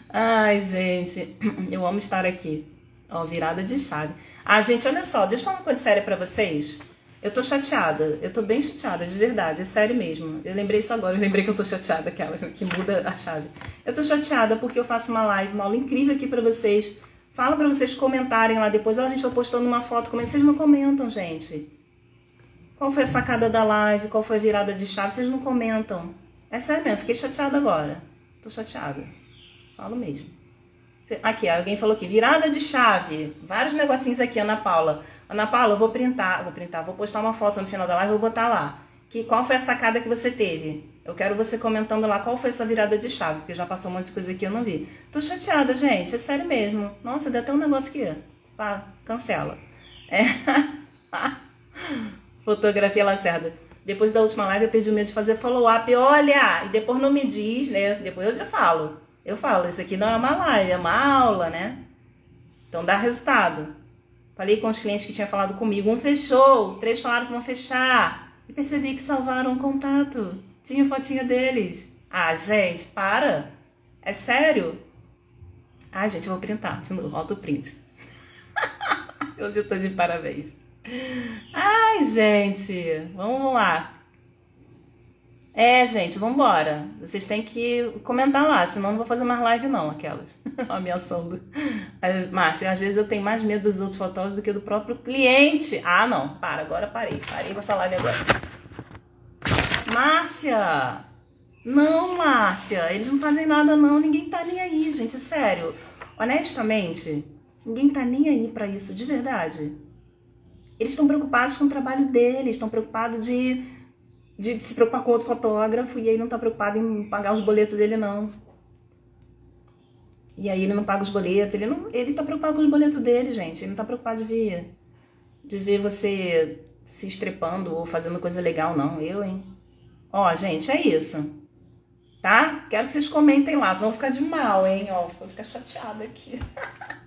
Ai, gente, eu amo estar aqui. Ó, virada de chave. Ah, gente, olha só, deixa eu falar uma coisa séria pra vocês. Eu tô chateada, eu tô bem chateada, de verdade, é sério mesmo. Eu lembrei isso agora, eu lembrei que eu tô chateada, aquela que muda a chave. Eu tô chateada porque eu faço uma live, uma aula incrível aqui pra vocês. Fala pra vocês comentarem lá depois. Ó, a gente tá postando uma foto, como vocês não comentam, gente? Qual foi a sacada da live? Qual foi a virada de chave? Vocês não comentam. É sério mesmo, fiquei chateada agora. Tô chateada. Falo mesmo. Aqui, alguém falou aqui, virada de chave. Vários negocinhos aqui, Ana Paula. Ana Paula, eu vou printar, vou printar, vou postar uma foto no final da live, vou botar lá. Que, qual foi a sacada que você teve? Eu quero você comentando lá qual foi essa virada de chave, porque já passou um monte de coisa aqui eu não vi. Tô chateada, gente, é sério mesmo. Nossa, deu até um negócio aqui. Pá, cancela. É. <laughs> Fotografia Lacerda. Depois da última live eu perdi o medo de fazer follow-up. Olha! E depois não me diz, né? Depois eu já falo. Eu falo, isso aqui não é uma live, é uma aula, né? Então dá resultado. Falei com os clientes que tinham falado comigo. Um fechou, três falaram que vão fechar. E percebi que salvaram o contato. Tinha fotinha deles. Ah, gente, para. É sério? Ah, gente, eu vou printar de novo, auto print. Hoje <laughs> eu tô de parabéns. Ai, gente, vamos lá. É, gente, vamos embora. Vocês têm que comentar lá, senão não vou fazer mais live não, aquelas. <laughs> Ameaçando. Márcia, às vezes eu tenho mais medo dos outros fotógrafos do que do próprio cliente. Ah, não, para, agora parei. Parei com essa live agora. Márcia! Não, Márcia, eles não fazem nada não, ninguém tá nem aí, gente, sério. Honestamente, ninguém tá nem aí para isso, de verdade. Eles estão preocupados com o trabalho deles, estão preocupados de, de se preocupar com outro fotógrafo e aí não tá preocupado em pagar os boletos dele, não. E aí ele não paga os boletos, ele, não, ele tá preocupado com os boletos dele, gente. Ele não tá preocupado de ver, de ver você se estrepando ou fazendo coisa legal, não. Eu, hein? Ó, gente, é isso. Tá? Quero que vocês comentem lá, senão ficar de mal, hein? Ó, vou ficar chateada aqui.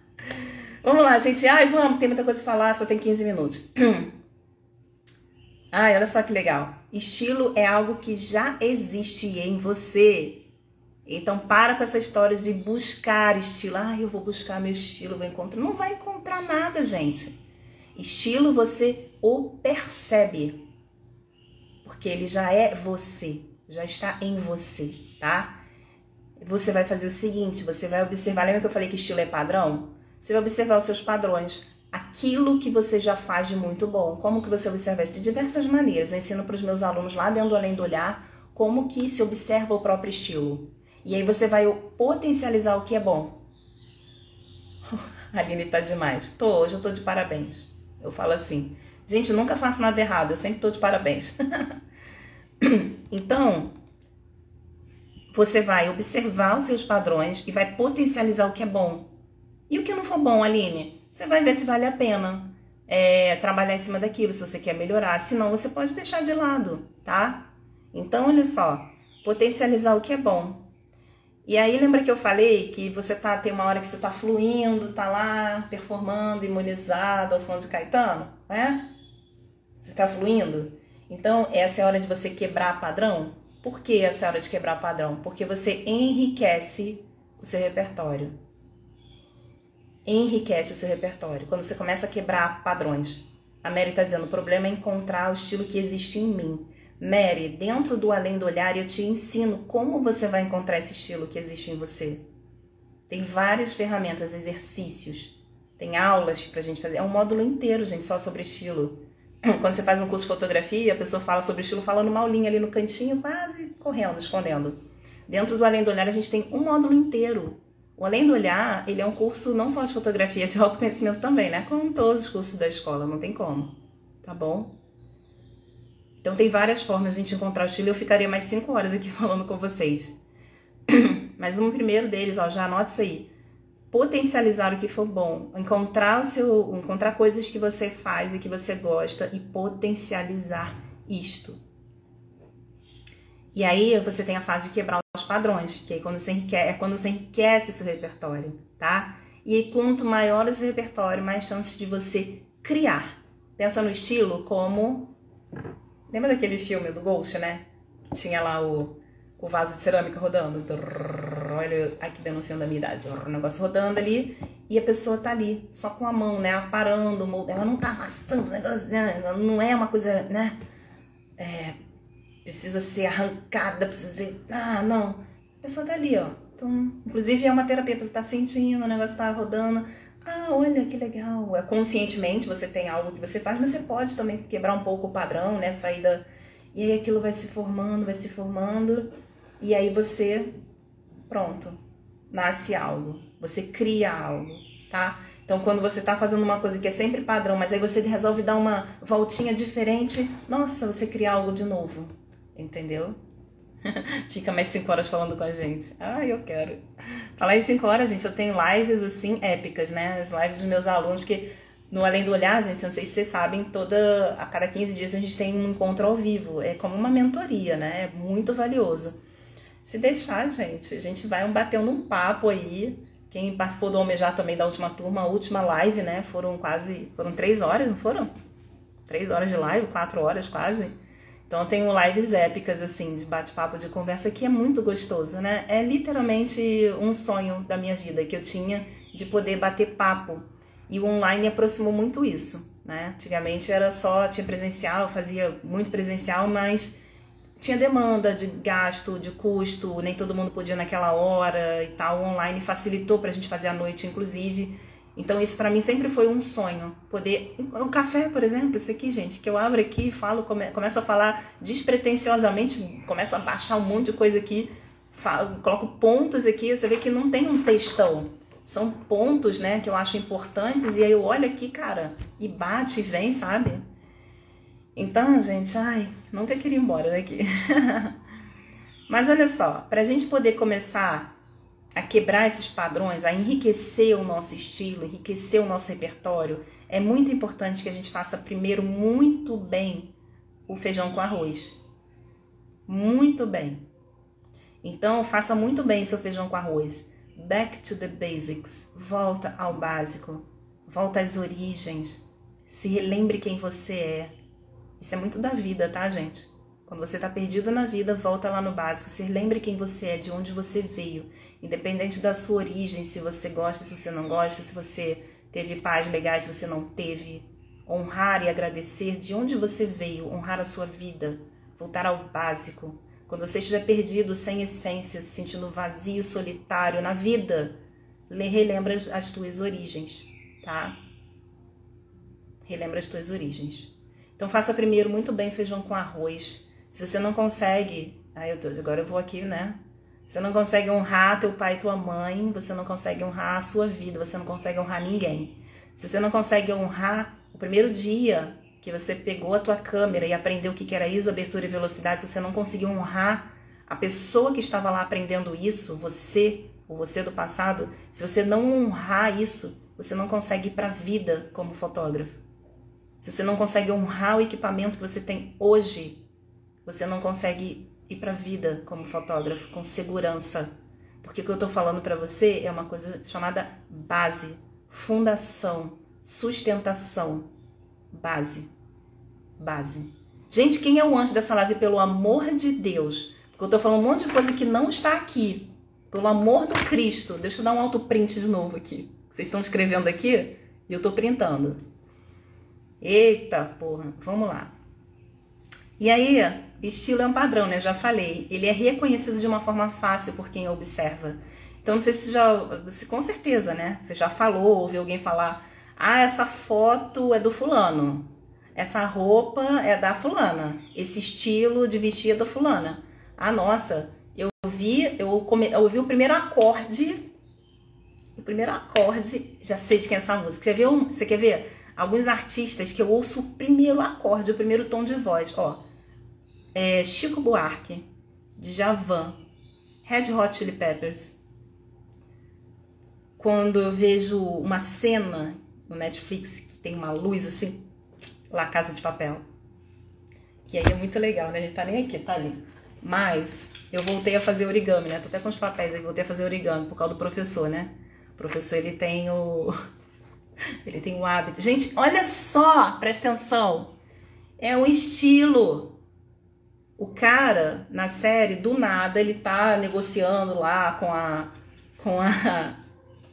<laughs> Vamos lá, gente. Ai, vamos, tem muita coisa pra falar, só tem 15 minutos. <clears throat> Ai, olha só que legal. Estilo é algo que já existe em você. Então para com essa história de buscar estilo. Ah, eu vou buscar meu estilo, vou encontrar. Não vai encontrar nada, gente. Estilo você o percebe. Porque ele já é você, já está em você, tá? Você vai fazer o seguinte, você vai observar, lembra que eu falei que estilo é padrão? Você vai observar os seus padrões, aquilo que você já faz de muito bom. Como que você observa isso? De diversas maneiras. Eu ensino para os meus alunos lá dentro do Além do Olhar como que se observa o próprio estilo. E aí você vai potencializar o que é bom. <laughs> Aline tá demais. Tô, hoje eu tô de parabéns. Eu falo assim, gente, nunca faço nada errado, eu sempre tô de parabéns. <laughs> então, você vai observar os seus padrões e vai potencializar o que é bom. E o que não for bom, Aline, você vai ver se vale a pena é, trabalhar em cima daquilo, se você quer melhorar. Senão, você pode deixar de lado, tá? Então, olha só, potencializar o que é bom. E aí, lembra que eu falei que você tá, tem uma hora que você tá fluindo, tá lá, performando, imunizado ao som de Caetano, né? Você tá fluindo? Então, essa é a hora de você quebrar padrão. Por que essa é a hora de quebrar padrão? Porque você enriquece o seu repertório enriquece o seu repertório. Quando você começa a quebrar padrões. A Mary está dizendo: o problema é encontrar o estilo que existe em mim. Mary, dentro do Além do Olhar, eu te ensino como você vai encontrar esse estilo que existe em você. Tem várias ferramentas, exercícios, tem aulas pra gente fazer. É um módulo inteiro, gente, só sobre estilo. <clears throat> Quando você faz um curso de fotografia, a pessoa fala sobre estilo, fala numa aulinha ali no cantinho, quase correndo, escondendo. Dentro do Além do Olhar, a gente tem um módulo inteiro o Além do Olhar, ele é um curso não só de fotografia, de autoconhecimento também, né? Como todos os cursos da escola, não tem como, tá bom? Então tem várias formas de a gente encontrar o estilo, eu ficaria mais cinco horas aqui <laughs> falando com vocês. <clears throat> Mas um primeiro deles, ó, já anota isso aí. Potencializar o que for bom, encontrar o seu, encontrar coisas que você faz e que você gosta e potencializar isto. E aí você tem a fase de quebrar os padrões, que quando você enriquece, é quando você enriquece seu repertório, tá? E quanto maior o seu repertório, mais chances de você criar. Pensa no estilo como. Lembra daquele filme do Ghost, né? Que tinha lá o, o vaso de cerâmica rodando. Olha aqui denunciando a minha idade. O negócio rodando ali e a pessoa tá ali, só com a mão, né? Aparando, ela não tá amassando o negócio, né? Não é uma coisa, né? É, precisa ser arrancada, precisa ser. Ah, não. A pessoa tá ali, ó. Então, inclusive é uma terapia, você tá sentindo, o negócio tá rodando, Ah, olha que legal. É, conscientemente você tem algo que você faz, mas você pode também quebrar um pouco o padrão, né? Sair da. E aí aquilo vai se formando, vai se formando. E aí você. Pronto. Nasce algo. Você cria algo, tá? Então, quando você está fazendo uma coisa que é sempre padrão, mas aí você resolve dar uma voltinha diferente, nossa, você cria algo de novo. Entendeu? <laughs> Fica mais 5 horas falando com a gente. Ah, eu quero. Falar em 5 horas, gente, eu tenho lives assim épicas, né? As lives dos meus alunos, porque no Além do Olhar, gente, não sei se vocês sabem, toda a cada 15 dias a gente tem um encontro ao vivo. É como uma mentoria, né? É muito valioso. Se deixar, gente, a gente vai batendo um papo aí. Quem participou do Almejar também da última turma, a última live, né? Foram quase. Foram três horas, não foram? Três horas de live, quatro horas quase. Então tenho lives épicas, assim, de bate-papo, de conversa, que é muito gostoso, né? É literalmente um sonho da minha vida que eu tinha de poder bater papo. E o online aproximou muito isso, né? Antigamente era só, tinha presencial, fazia muito presencial, mas tinha demanda de gasto, de custo, nem todo mundo podia naquela hora e tal. O online facilitou para a gente fazer à noite, inclusive. Então isso para mim sempre foi um sonho, poder o café, por exemplo, isso aqui, gente, que eu abro aqui, falo, come, começo a falar despretensiosamente, começo a baixar um monte de coisa aqui, falo, coloco pontos aqui, você vê que não tem um textão. São pontos, né, que eu acho importantes e aí eu olho aqui, cara, e bate e vem, sabe? Então, gente, ai, nunca queria ir embora daqui. <laughs> Mas olha só, para a gente poder começar a quebrar esses padrões, a enriquecer o nosso estilo, enriquecer o nosso repertório, é muito importante que a gente faça primeiro muito bem o feijão com arroz. Muito bem. Então, faça muito bem seu feijão com arroz. Back to the basics. Volta ao básico. Volta às origens. Se relembre quem você é. Isso é muito da vida, tá, gente? Quando você está perdido na vida, volta lá no básico. Se lembre quem você é, de onde você veio. Independente da sua origem, se você gosta, se você não gosta, se você teve pais legais, se você não teve. Honrar e agradecer de onde você veio, honrar a sua vida, voltar ao básico. Quando você estiver perdido, sem essência, se sentindo vazio, solitário na vida, relembra as tuas origens, tá? Relembra as tuas origens. Então faça primeiro muito bem feijão com arroz. Se você não consegue, aí eu tô, agora eu vou aqui, né? Você não consegue honrar teu pai e tua mãe, você não consegue honrar a sua vida, você não consegue honrar ninguém. Se você não consegue honrar o primeiro dia que você pegou a tua câmera e aprendeu o que era ISO, abertura e velocidade, se você não conseguiu honrar a pessoa que estava lá aprendendo isso, você, ou você do passado, se você não honrar isso, você não consegue ir para a vida como fotógrafo. Se você não consegue honrar o equipamento que você tem hoje, você não consegue ir para a vida como fotógrafo com segurança. Porque o que eu estou falando para você é uma coisa chamada base, fundação, sustentação. Base. Base. Gente, quem é o anjo dessa live, pelo amor de Deus? Porque eu estou falando um monte de coisa que não está aqui. Pelo amor do Cristo. Deixa eu dar um auto print de novo aqui. Vocês estão escrevendo aqui e eu estou printando. Eita porra, vamos lá. E aí, estilo é um padrão, né? Já falei. Ele é reconhecido de uma forma fácil por quem observa. Então, não sei se já. Você, com certeza, né? Você já falou, ouviu alguém falar: ah, essa foto é do fulano. Essa roupa é da fulana. Esse estilo de vestir é da fulana. Ah, nossa, eu vi, eu, come, eu ouvi o primeiro acorde. O primeiro acorde, já sei de quem é essa música. Você, viu, você quer ver? Alguns artistas que eu ouço o primeiro acorde, o primeiro tom de voz. Ó, é Chico Buarque, Djavan, Red Hot Chili Peppers. Quando eu vejo uma cena no Netflix que tem uma luz assim, lá Casa de Papel. Que aí é muito legal, né? A gente tá nem aqui, tá ali. Mas eu voltei a fazer origami, né? Tô até com os papéis aí, voltei a fazer origami por causa do professor, né? O professor, ele tem o... <laughs> Ele tem o hábito. Gente, olha só, presta atenção. É um estilo. O cara, na série, do nada, ele tá negociando lá com a. com a.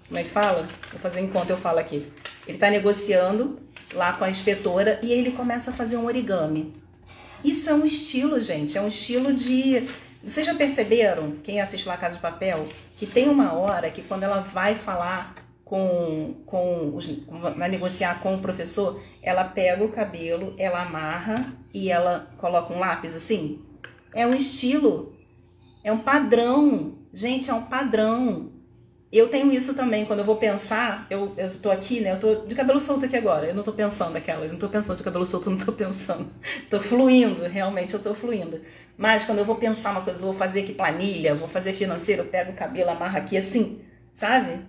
Como é que fala? Vou fazer enquanto eu falo aqui. Ele tá negociando lá com a inspetora e ele começa a fazer um origami. Isso é um estilo, gente. É um estilo de. Vocês já perceberam, quem assiste lá Casa de Papel, que tem uma hora que quando ela vai falar com, com os, vai negociar com o professor, ela pega o cabelo, ela amarra e ela coloca um lápis assim. É um estilo, é um padrão. Gente, é um padrão. Eu tenho isso também, quando eu vou pensar, eu, eu tô aqui, né? Eu tô de cabelo solto aqui agora. Eu não tô pensando aquelas, não tô pensando de cabelo solto, <laughs> não tô pensando. tô fluindo, realmente eu tô fluindo. Mas quando eu vou pensar uma coisa, vou fazer aqui planilha, vou fazer financeiro, eu pego o cabelo, amarro aqui assim, sabe?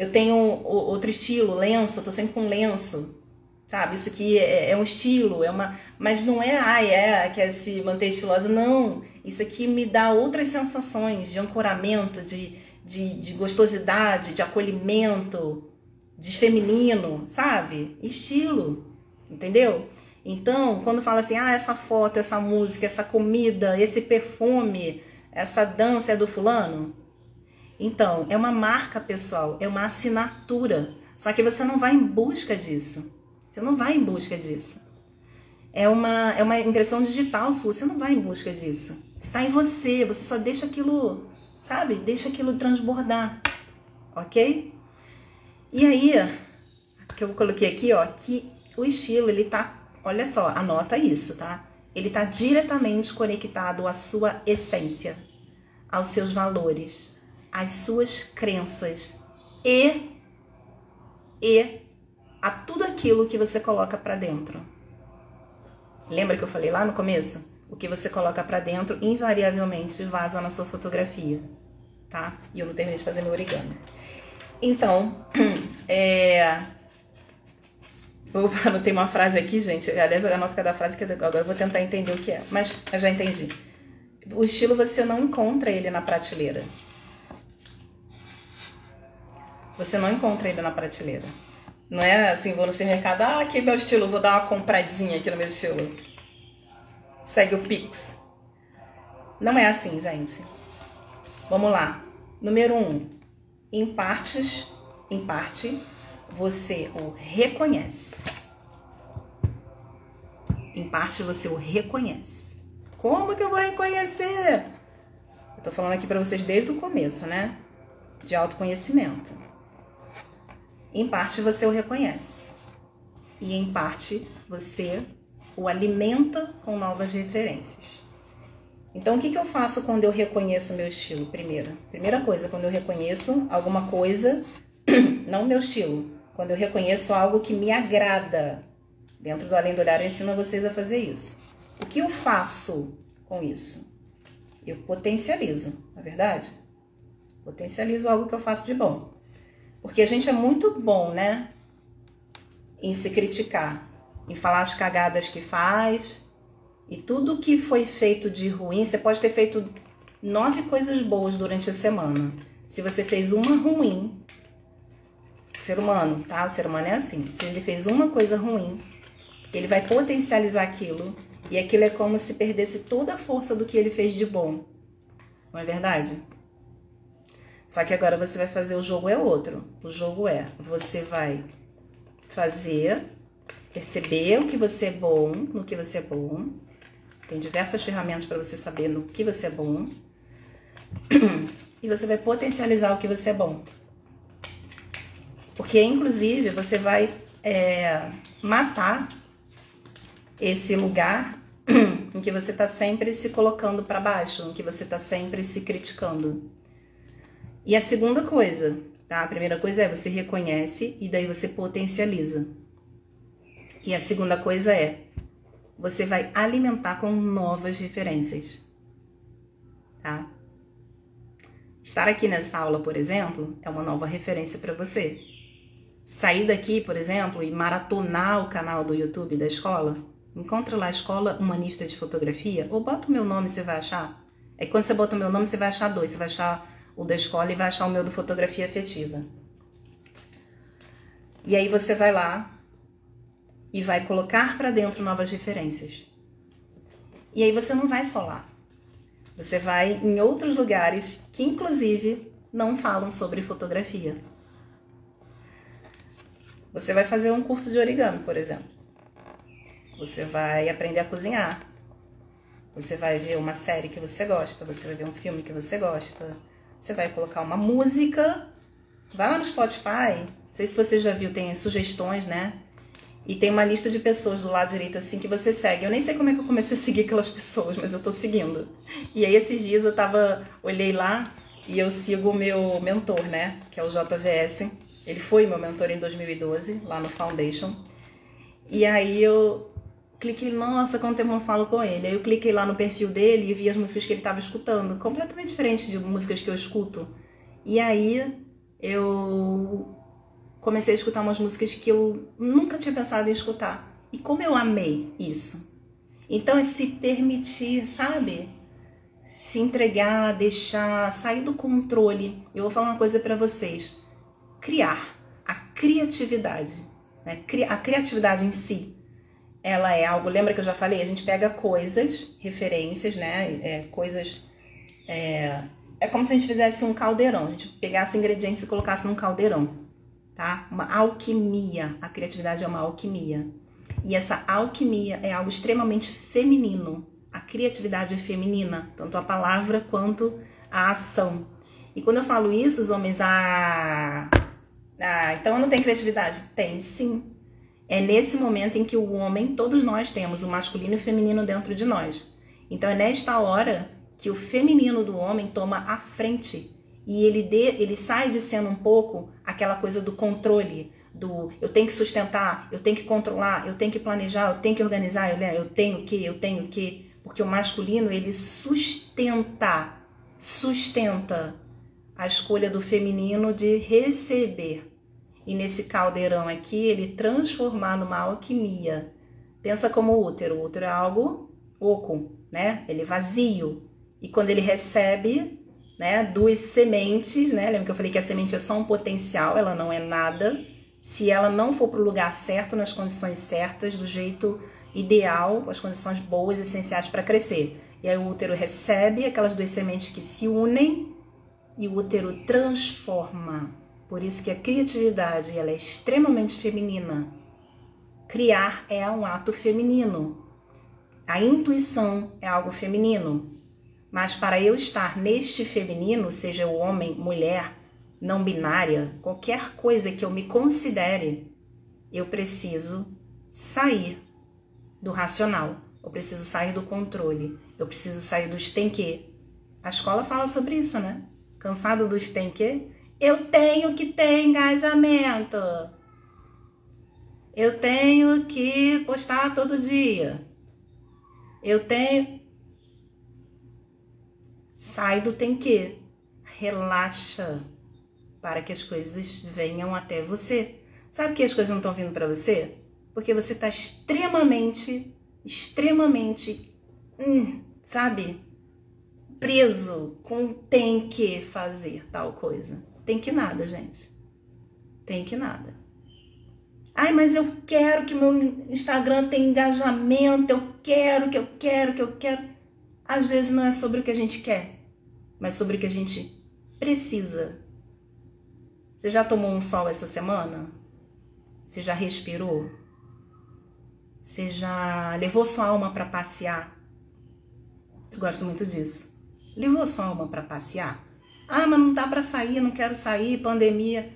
Eu tenho outro estilo, lenço, tô sempre com lenço, sabe? Isso aqui é, é um estilo, é uma. Mas não é, ai, é, quer se manter estilosa, não. Isso aqui me dá outras sensações de ancoramento, de de, de gostosidade, de acolhimento, de feminino, sabe? Estilo, entendeu? Então, quando fala assim, ah, essa foto, essa música, essa comida, esse perfume, essa dança é do fulano. Então, é uma marca pessoal, é uma assinatura. Só que você não vai em busca disso. Você não vai em busca disso. É uma, é uma impressão digital sua, você não vai em busca disso. Está em você, você só deixa aquilo sabe? Deixa aquilo transbordar, ok? E aí, que eu coloquei aqui, ó, que o estilo ele tá, olha só, anota isso, tá? Ele tá diretamente conectado à sua essência, aos seus valores, às suas crenças e e a tudo aquilo que você coloca para dentro. Lembra que eu falei lá no começo? o que você coloca para dentro invariavelmente vaza na sua fotografia, tá? E eu não terminei de fazer meu origami. Então, <clears throat> é... Eu <laughs> anotei uma frase aqui, gente. Aliás, eu anoto cada frase que agora eu vou tentar entender o que é. Mas eu já entendi. O estilo você não encontra ele na prateleira. Você não encontra ele na prateleira. Não é assim, vou no supermercado, ah, aqui é meu estilo, vou dar uma compradinha aqui no meu estilo segue o Pix. Não é assim, gente. Vamos lá. Número um, em partes, em parte, você o reconhece. Em parte você o reconhece. Como que eu vou reconhecer? Eu tô falando aqui para vocês desde o começo, né? De autoconhecimento. Em parte você o reconhece. E em parte você o alimenta com novas referências. Então, o que, que eu faço quando eu reconheço meu estilo? Primeiro, primeira coisa, quando eu reconheço alguma coisa, <clears throat> não meu estilo, quando eu reconheço algo que me agrada, dentro do Além do Olhar eu ensino vocês a fazer isso. O que eu faço com isso? Eu potencializo, na é verdade? Potencializo algo que eu faço de bom. Porque a gente é muito bom, né? Em se criticar em falar as cagadas que faz. E tudo que foi feito de ruim, você pode ter feito nove coisas boas durante a semana. Se você fez uma ruim, ser humano, tá? O ser humano é assim. Se ele fez uma coisa ruim, ele vai potencializar aquilo e aquilo é como se perdesse toda a força do que ele fez de bom. Não é verdade? Só que agora você vai fazer o jogo é outro. O jogo é, você vai fazer perceber o que você é bom, no que você é bom. Tem diversas ferramentas para você saber no que você é bom. <clears throat> E você vai potencializar o que você é bom. Porque, inclusive, você vai é, matar esse lugar <clears throat> em que você está sempre se colocando para baixo, em que você está sempre se criticando. E a segunda coisa, tá? A primeira coisa é você reconhece e daí você potencializa. E a segunda coisa é, você vai alimentar com novas referências, tá? Estar aqui nessa aula, por exemplo, é uma nova referência para você. Sair daqui, por exemplo, e maratonar o canal do YouTube da escola, encontra lá a Escola Humanista de Fotografia, ou bota o meu nome, você vai achar. É que quando você bota o meu nome, você vai achar dois, você vai achar o da escola e vai achar o meu do Fotografia Afetiva. E aí você vai lá, e vai colocar para dentro novas referências. E aí você não vai só lá. Você vai em outros lugares que, inclusive, não falam sobre fotografia. Você vai fazer um curso de origami, por exemplo. Você vai aprender a cozinhar. Você vai ver uma série que você gosta. Você vai ver um filme que você gosta. Você vai colocar uma música Vai lá no Spotify. Não sei se você já viu, tem sugestões, né? E tem uma lista de pessoas do lado direito assim que você segue. Eu nem sei como é que eu comecei a seguir aquelas pessoas, mas eu tô seguindo. E aí esses dias eu tava, olhei lá e eu sigo o meu mentor, né? Que é o JVS. Ele foi meu mentor em 2012, lá no Foundation. E aí eu cliquei, nossa, quanto tempo eu falo com ele. Aí eu cliquei lá no perfil dele e vi as músicas que ele estava escutando, completamente diferente de músicas que eu escuto. E aí eu comecei a escutar umas músicas que eu nunca tinha pensado em escutar. E como eu amei isso. Então é se permitir, sabe? Se entregar, deixar, sair do controle. Eu vou falar uma coisa para vocês. Criar, a criatividade, né? a criatividade em si ela é algo. Lembra que eu já falei? A gente pega coisas, referências, né? É, coisas. É, é como se a gente fizesse um caldeirão. A gente pegasse ingredientes e colocasse num caldeirão, tá? Uma alquimia. A criatividade é uma alquimia. E essa alquimia é algo extremamente feminino. A criatividade é feminina, tanto a palavra quanto a ação. E quando eu falo isso, os homens, ah, ah então não tem criatividade? Tem sim. É nesse momento em que o homem, todos nós temos o masculino e o feminino dentro de nós. Então é nesta hora que o feminino do homem toma a frente e ele, ele sai de sendo um pouco aquela coisa do controle, do eu tenho que sustentar, eu tenho que controlar, eu tenho que planejar, eu tenho que organizar, eu, eu tenho que, eu tenho que, porque o masculino ele sustenta, sustenta a escolha do feminino de receber e nesse caldeirão aqui ele transformar numa alquimia. Pensa como o útero. O útero é algo oco, né? Ele é vazio. E quando ele recebe, né, duas sementes, né? Lembra que eu falei que a semente é só um potencial, ela não é nada. Se ela não for para o lugar certo, nas condições certas, do jeito ideal, as condições boas, essenciais para crescer. E aí o útero recebe aquelas duas sementes que se unem e o útero transforma por isso que a criatividade ela é extremamente feminina. Criar é um ato feminino. A intuição é algo feminino. Mas para eu estar neste feminino, seja o homem, mulher, não binária, qualquer coisa que eu me considere, eu preciso sair do racional. Eu preciso sair do controle. Eu preciso sair dos tem que. A escola fala sobre isso, né? Cansado dos tem que? Eu tenho que ter engajamento. Eu tenho que postar todo dia. Eu tenho. Sai do tem que. Relaxa para que as coisas venham até você. Sabe que as coisas não estão vindo para você? Porque você está extremamente, extremamente, hum, sabe? Preso com tem que fazer tal coisa. Tem que nada, gente. Tem que nada. Ai, mas eu quero que meu Instagram tenha engajamento, eu quero, que eu quero, que eu quero. Às vezes não é sobre o que a gente quer, mas sobre o que a gente precisa. Você já tomou um sol essa semana? Você já respirou? Você já levou sua alma para passear? Eu gosto muito disso. Levou sua alma para passear? Ah, mas não dá para sair, não quero sair, pandemia.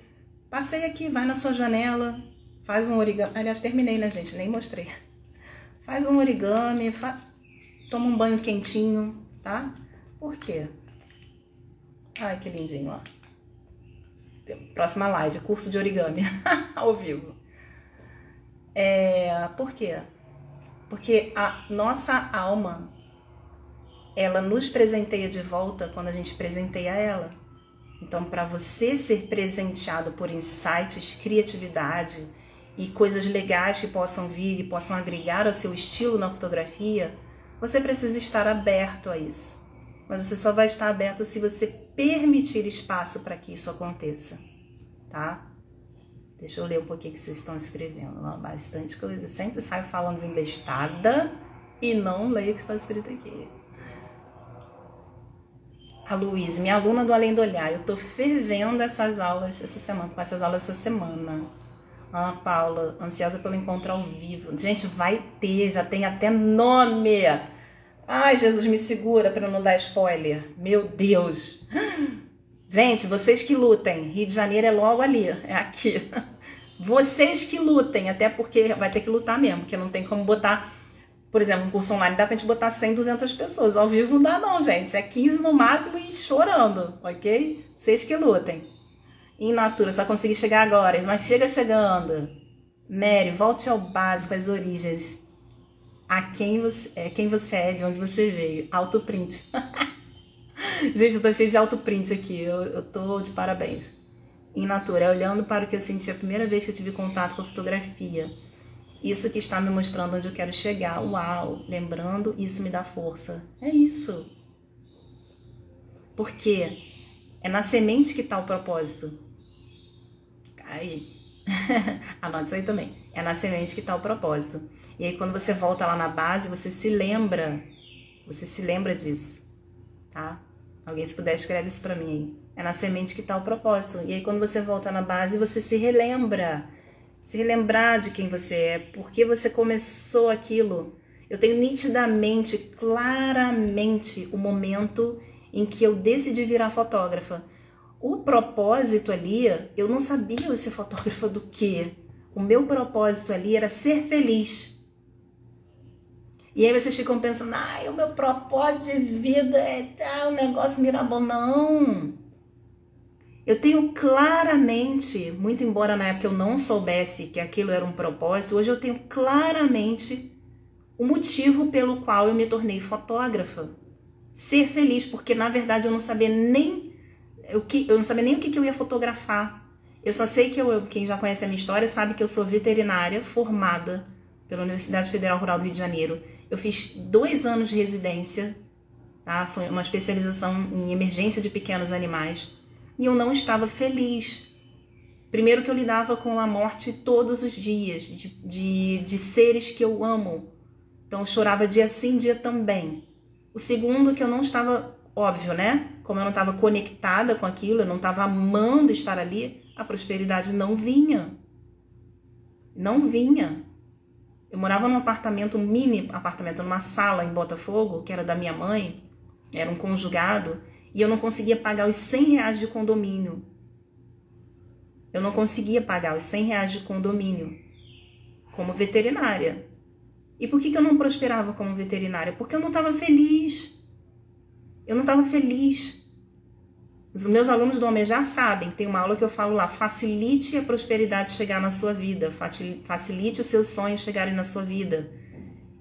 Passei aqui, vai na sua janela, faz um origami. Aliás, terminei, né, gente? Nem mostrei. Faz um origami, fa... toma um banho quentinho, tá? Por quê? Ai, que lindinho, ó. Próxima live, curso de origami, <laughs> ao vivo. É, por quê? Porque a nossa alma ela nos presenteia de volta quando a gente presenteia ela. Então, para você ser presenteado por insights, criatividade e coisas legais que possam vir e possam agregar ao seu estilo na fotografia, você precisa estar aberto a isso. Mas você só vai estar aberto se você permitir espaço para que isso aconteça, tá? Deixa eu ler um pouquinho que vocês estão escrevendo. Bastante coisa. Sempre saio falando embestada e não leio o que está escrito aqui. A Luísa, minha aluna do Além do Olhar. Eu tô fervendo essas aulas essa semana, com essas aulas essa semana. Ana Paula, ansiosa pelo encontro ao vivo. Gente, vai ter, já tem até nome. Ai, Jesus, me segura para não dar spoiler. Meu Deus. Gente, vocês que lutem. Rio de Janeiro é logo ali, é aqui. <laughs> Vocês que lutem, até porque vai ter que lutar mesmo, porque não tem como botar, por exemplo, um curso online dá pra gente botar 100, 200 pessoas. Ao vivo não dá não, gente. É 15 no máximo e chorando, ok? Vocês que lutem. Em Natura, só consegui chegar agora, mas chega chegando. Mary, volte ao básico, às origens. A quem você é, quem você é, de onde você veio. Autoprint. <laughs> Gente, eu tô cheio de autoprint aqui. Eu, eu tô de parabéns. Em Natura, olhando para o que eu senti a primeira vez que eu tive contato com a fotografia. Isso que está me mostrando onde eu quero chegar. Uau! Lembrando, isso me dá força. É isso. Por quê? É na semente que está o propósito. Aí. <laughs> Anote isso aí também. É na semente que está o propósito. E aí, quando você volta lá na base, você se lembra. Você se lembra disso. Tá? Alguém, se puder, escreve isso para mim aí. É na semente que está o propósito. E aí, quando você volta na base, você se relembra. Se relembrar de quem você é, por que você começou aquilo. Eu tenho nitidamente, claramente, o momento em que eu decidi virar fotógrafa. O propósito ali, eu não sabia eu ser fotógrafa do quê. O meu propósito ali era ser feliz. E aí vocês ficam pensando, ai, o meu propósito de vida é tá, um negócio mirabolante. Não! Eu tenho claramente, muito embora na época eu não soubesse que aquilo era um propósito, hoje eu tenho claramente o motivo pelo qual eu me tornei fotógrafa. Ser feliz, porque na verdade eu não sabia nem o que, eu não sabia nem o que, que eu ia fotografar. Eu só sei que eu, quem já conhece a minha história sabe que eu sou veterinária formada pela Universidade Federal Rural do Rio de Janeiro. Eu fiz dois anos de residência, tá? uma especialização em emergência de pequenos animais, e eu não estava feliz. Primeiro que eu lidava com a morte todos os dias, de, de, de seres que eu amo. Então eu chorava dia sim, dia também. O segundo que eu não estava, óbvio, né? Como eu não estava conectada com aquilo, eu não estava amando estar ali, a prosperidade não vinha. Não vinha. Eu morava num apartamento, um mini apartamento, numa sala em Botafogo, que era da minha mãe, era um conjugado, e eu não conseguia pagar os 100 reais de condomínio. Eu não conseguia pagar os 100 reais de condomínio como veterinária. E por que, que eu não prosperava como veterinária? Porque eu não estava feliz. Eu não estava feliz. Os meus alunos do Almejar sabem, tem uma aula que eu falo lá, facilite a prosperidade chegar na sua vida, facilite os seus sonhos chegarem na sua vida.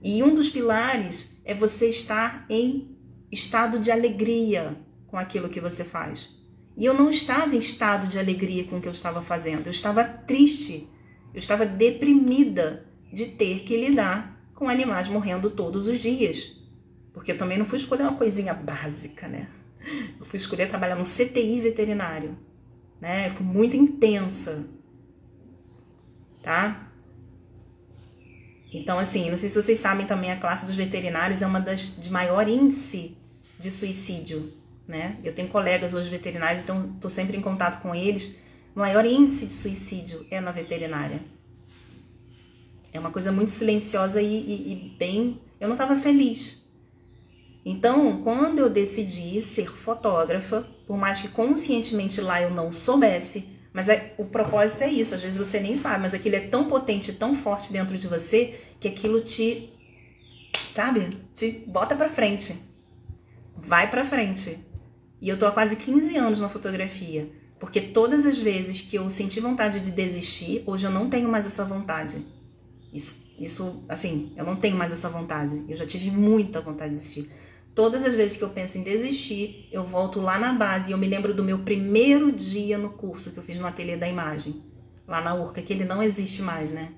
E um dos pilares é você estar em estado de alegria com aquilo que você faz. E eu não estava em estado de alegria com o que eu estava fazendo, eu estava triste, eu estava deprimida de ter que lidar com animais morrendo todos os dias. Porque eu também não fui escolher uma coisinha básica, né? Eu fui escolher trabalhar no CTI veterinário, né? Eu fui muito intensa, tá? Então, assim, não sei se vocês sabem também, a classe dos veterinários é uma das de maior índice de suicídio, né? Eu tenho colegas hoje veterinários, então estou sempre em contato com eles. O maior índice de suicídio é na veterinária. É uma coisa muito silenciosa e, e, e bem. Eu não estava feliz, então, quando eu decidi ser fotógrafa, por mais que conscientemente lá eu não soubesse, mas é, o propósito é isso, às vezes você nem sabe, mas aquilo é tão potente, tão forte dentro de você, que aquilo te, sabe, te bota pra frente. Vai pra frente. E eu tô há quase 15 anos na fotografia, porque todas as vezes que eu senti vontade de desistir, hoje eu não tenho mais essa vontade. Isso, isso, assim, eu não tenho mais essa vontade. Eu já tive muita vontade de desistir. Todas as vezes que eu penso em desistir, eu volto lá na base e eu me lembro do meu primeiro dia no curso que eu fiz no ateliê da imagem, lá na Urca, que ele não existe mais, né?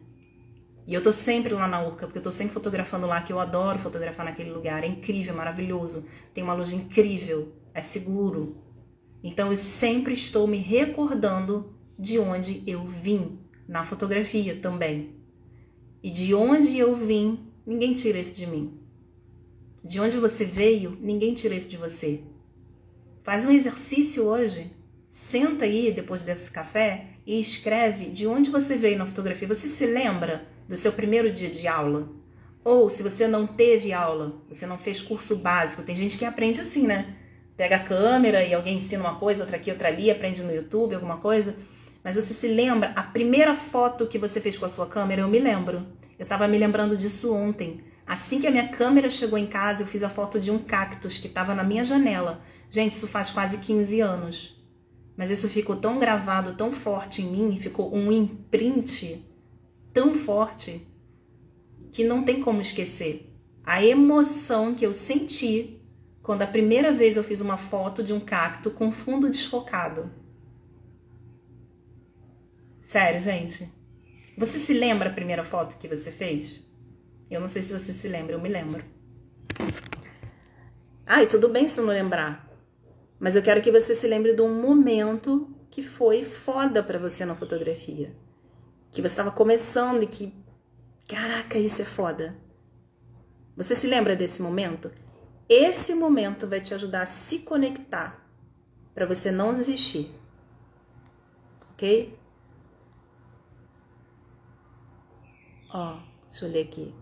E eu tô sempre lá na Urca, porque eu tô sempre fotografando lá, que eu adoro fotografar naquele lugar, é incrível, é maravilhoso, tem uma luz incrível, é seguro. Então eu sempre estou me recordando de onde eu vim, na fotografia também. E de onde eu vim, ninguém tira isso de mim. De onde você veio, ninguém tira isso de você. Faz um exercício hoje. Senta aí depois desse café e escreve de onde você veio na fotografia. Você se lembra do seu primeiro dia de aula? Ou se você não teve aula, você não fez curso básico, tem gente que aprende assim, né? Pega a câmera e alguém ensina uma coisa, outra aqui, outra ali, aprende no YouTube, alguma coisa. Mas você se lembra, a primeira foto que você fez com a sua câmera, eu me lembro. Eu estava me lembrando disso ontem. Assim que a minha câmera chegou em casa, eu fiz a foto de um cactus que estava na minha janela. Gente, isso faz quase 15 anos. Mas isso ficou tão gravado, tão forte em mim, ficou um imprint tão forte que não tem como esquecer. A emoção que eu senti quando a primeira vez eu fiz uma foto de um cacto com fundo desfocado. Sério, gente. Você se lembra a primeira foto que você fez? Eu não sei se você se lembra, eu me lembro. Ai, tudo bem se não lembrar. Mas eu quero que você se lembre de um momento que foi foda para você na fotografia. Que você estava começando e que, caraca, isso é foda. Você se lembra desse momento? Esse momento vai te ajudar a se conectar para você não desistir. Ok? Ó, deixa eu ler aqui.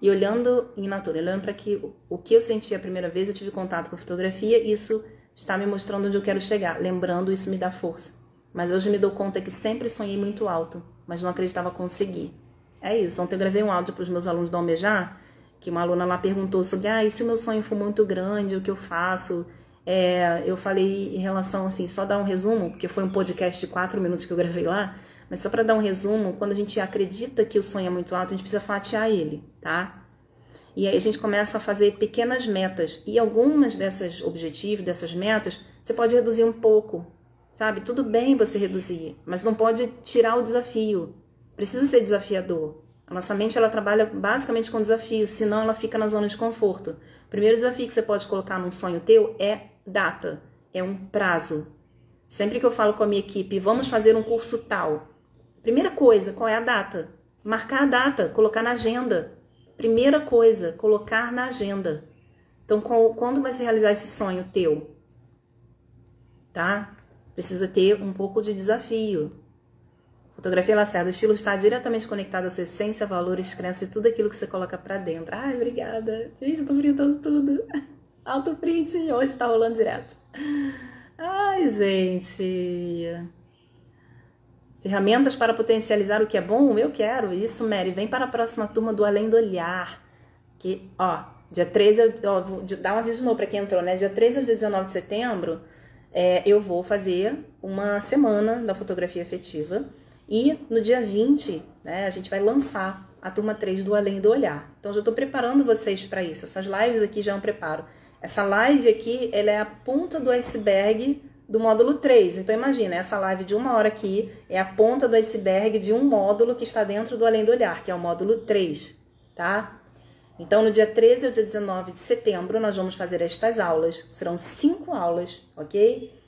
E olhando em natura, olhando para que o que eu senti a primeira vez, eu tive contato com a fotografia, isso está me mostrando onde eu quero chegar. Lembrando, isso me dá força. Mas hoje me dou conta que sempre sonhei muito alto, mas não acreditava conseguir. É isso. Ontem eu gravei um áudio para os meus alunos do Almejar, que uma aluna lá perguntou sobre, ah, e se o meu sonho for muito grande, o que eu faço? É, eu falei em relação, assim, só dar um resumo, porque foi um podcast de quatro minutos que eu gravei lá, mas só para dar um resumo, quando a gente acredita que o sonho é muito alto, a gente precisa fatiar ele, tá? E aí a gente começa a fazer pequenas metas. E algumas dessas objetivos, dessas metas, você pode reduzir um pouco, sabe? Tudo bem você reduzir, mas não pode tirar o desafio. Precisa ser desafiador. A nossa mente ela trabalha basicamente com desafios, senão ela fica na zona de conforto. O primeiro desafio que você pode colocar num sonho teu é data, é um prazo. Sempre que eu falo com a minha equipe, vamos fazer um curso tal. Primeira coisa, qual é a data? Marcar a data, colocar na agenda. Primeira coisa, colocar na agenda. Então, quando vai se realizar esse sonho teu? Tá? Precisa ter um pouco de desafio. Fotografia Lacerda, o estilo está diretamente conectado à sua essência, valores, crenças e tudo aquilo que você coloca para dentro. Ai, obrigada. Gente, eu tô printando tudo. <laughs> Alto print, hoje tá rolando direto. Ai, gente. Ferramentas para potencializar o que é bom? Eu quero. Isso, Mary. Vem para a próxima turma do Além do Olhar. Que, ó, dia 13, ó, vou dar um aviso novo para quem entrou, né? Dia 13 ao dia 19 de setembro, é, eu vou fazer uma semana da fotografia afetiva. E no dia 20, né, a gente vai lançar a turma 3 do Além do Olhar. Então, já estou preparando vocês para isso. Essas lives aqui já é um preparo. Essa live aqui, ela é a ponta do iceberg do módulo 3. Então imagina, essa live de uma hora aqui é a ponta do iceberg de um módulo que está dentro do Além do Olhar, que é o módulo 3, tá? Então no dia 13 ao dia 19 de setembro nós vamos fazer estas aulas. Serão cinco aulas, ok?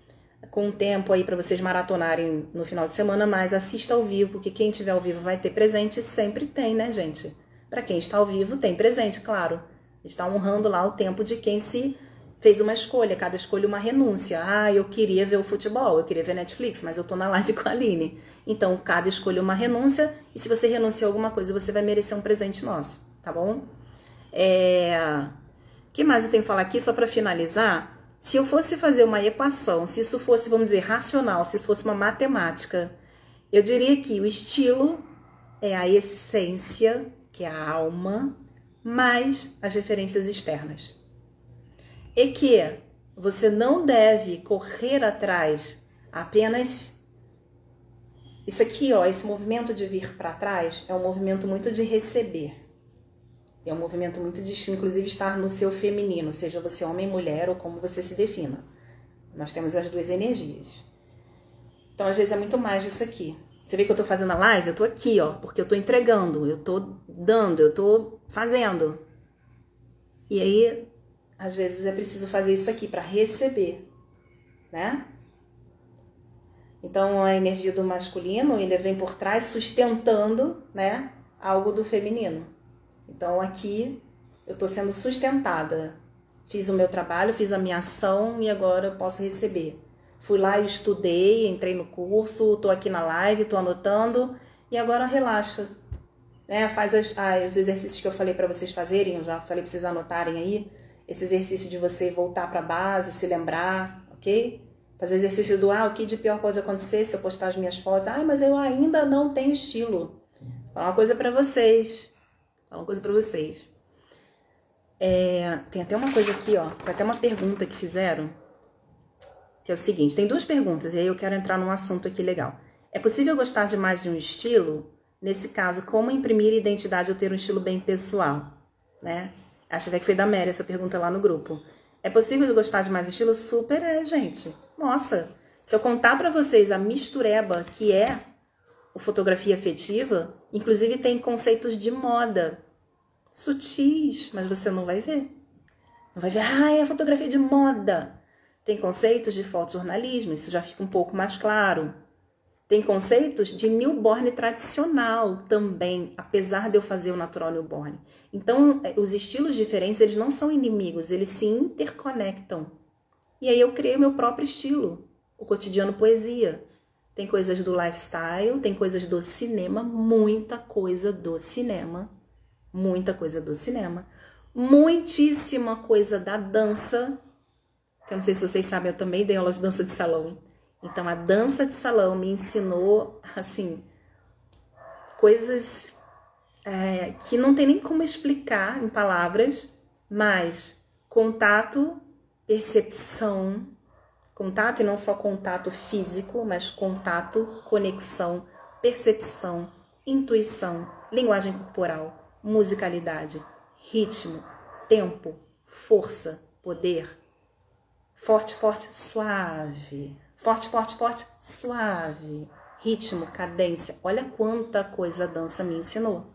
Com tempo aí para vocês maratonarem no final de semana, mas assista ao vivo, porque quem estiver ao vivo vai ter presente, sempre tem, né, gente? Para quem está ao vivo, tem presente, claro. Está honrando lá o tempo de quem se fez uma escolha, cada escolha uma renúncia. Ah, eu queria ver o futebol, eu queria ver Netflix, mas eu tô na live <laughs> com a Aline. Então, cada escolha uma renúncia, e se você renunciou alguma coisa, você vai merecer um presente nosso, tá bom? É... Que mais eu tenho que falar aqui, só para finalizar? Se eu fosse fazer uma equação, se isso fosse, vamos dizer, racional, se isso fosse uma matemática, eu diria que o estilo é a essência, que é a alma, mais as referências externas e que você não deve correr atrás apenas isso aqui, ó, esse movimento de vir para trás é um movimento muito de receber. É um movimento muito de, inclusive, estar no seu feminino, seja você homem, mulher ou como você se defina. Nós temos as duas energias. Então, às vezes, é muito mais disso aqui. Você vê que eu tô fazendo a live? Eu tô aqui, ó, porque eu tô entregando, eu tô dando, eu tô fazendo. E aí, às vezes é preciso fazer isso aqui para receber, né? Então a energia do masculino, ele vem por trás sustentando, né, algo do feminino. Então aqui eu tô sendo sustentada. Fiz o meu trabalho, fiz a minha ação e agora eu posso receber. Fui lá, estudei, entrei no curso, tô aqui na live, tô anotando e agora relaxa. Né? Faz as, ah, os exercícios que eu falei para vocês fazerem, eu já falei para vocês anotarem aí esse exercício de você voltar para a base, se lembrar, ok? Fazer exercício do ah, o que de pior pode acontecer se eu postar as minhas fotos? Ah, mas eu ainda não tenho estilo. Falar uma coisa para vocês. Falar uma coisa para vocês. É, tem até uma coisa aqui, ó. Foi até uma pergunta que fizeram. Que é o seguinte: tem duas perguntas, e aí eu quero entrar num assunto aqui legal. É possível gostar de mais de um estilo? Nesse caso, como imprimir identidade ou ter um estilo bem pessoal? Né? Acho até que foi da Mary essa pergunta lá no grupo. É possível gostar de mais estilo? Super é, gente. Nossa, se eu contar para vocês a mistureba que é o fotografia afetiva, inclusive tem conceitos de moda sutis, mas você não vai ver. Não vai ver, ah, é fotografia de moda. Tem conceitos de fotojornalismo, isso já fica um pouco mais claro. Tem conceitos de newborn tradicional também, apesar de eu fazer o natural newborn. Então, é, os estilos diferentes, eles não são inimigos, eles se interconectam. E aí eu criei o meu próprio estilo, o cotidiano poesia. Tem coisas do lifestyle, tem coisas do cinema, muita coisa do cinema muita coisa do cinema, muitíssima coisa da dança, que eu não sei se vocês sabem, eu também dei aulas de dança de salão. Então a dança de salão me ensinou, assim, coisas é, que não tem nem como explicar em palavras, mas contato, percepção, contato e não só contato físico, mas contato, conexão, percepção, intuição, linguagem corporal musicalidade, ritmo, tempo, força, poder. Forte, forte, suave. Forte, forte, forte, suave. Ritmo, cadência. Olha quanta coisa a dança me ensinou.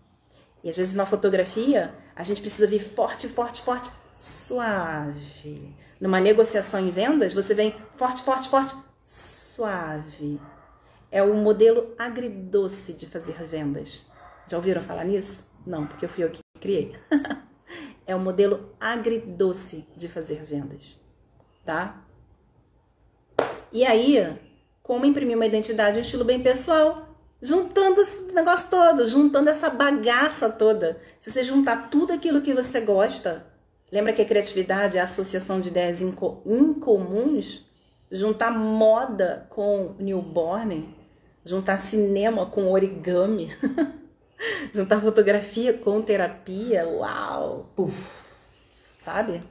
E às vezes na fotografia, a gente precisa vir forte, forte, forte, suave. Numa negociação em vendas, você vem forte, forte, forte, suave. É o modelo agridoce de fazer vendas. Já ouviram falar nisso? Não, porque eu fui eu que criei. <laughs> é o modelo agridoce de fazer vendas, tá? E aí, como imprimir uma identidade e um estilo bem pessoal? Juntando esse negócio todo, juntando essa bagaça toda. Se você juntar tudo aquilo que você gosta, lembra que a criatividade é a associação de ideias incomuns? Juntar moda com newborn, juntar cinema com origami. <laughs> Juntar fotografia com terapia, uau! Puf, sabe?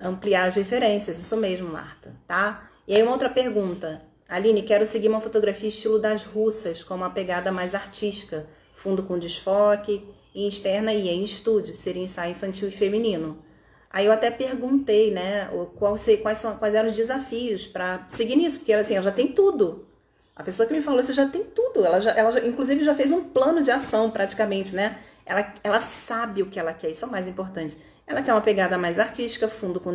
Ampliar as referências, isso mesmo, Marta, tá? E aí uma outra pergunta. Aline, quero seguir uma fotografia estilo das russas, com uma pegada mais artística, fundo com desfoque, em externa e em estúdio, seria ensaio infantil e feminino. Aí eu até perguntei, né, qual, quais, são, quais eram os desafios para seguir nisso, porque assim, eu já tenho tudo. A pessoa que me falou isso já tem tudo. Ela, já, ela já, inclusive, já fez um plano de ação, praticamente, né? Ela, ela sabe o que ela quer, isso é o mais importante. Ela quer uma pegada mais artística, fundo com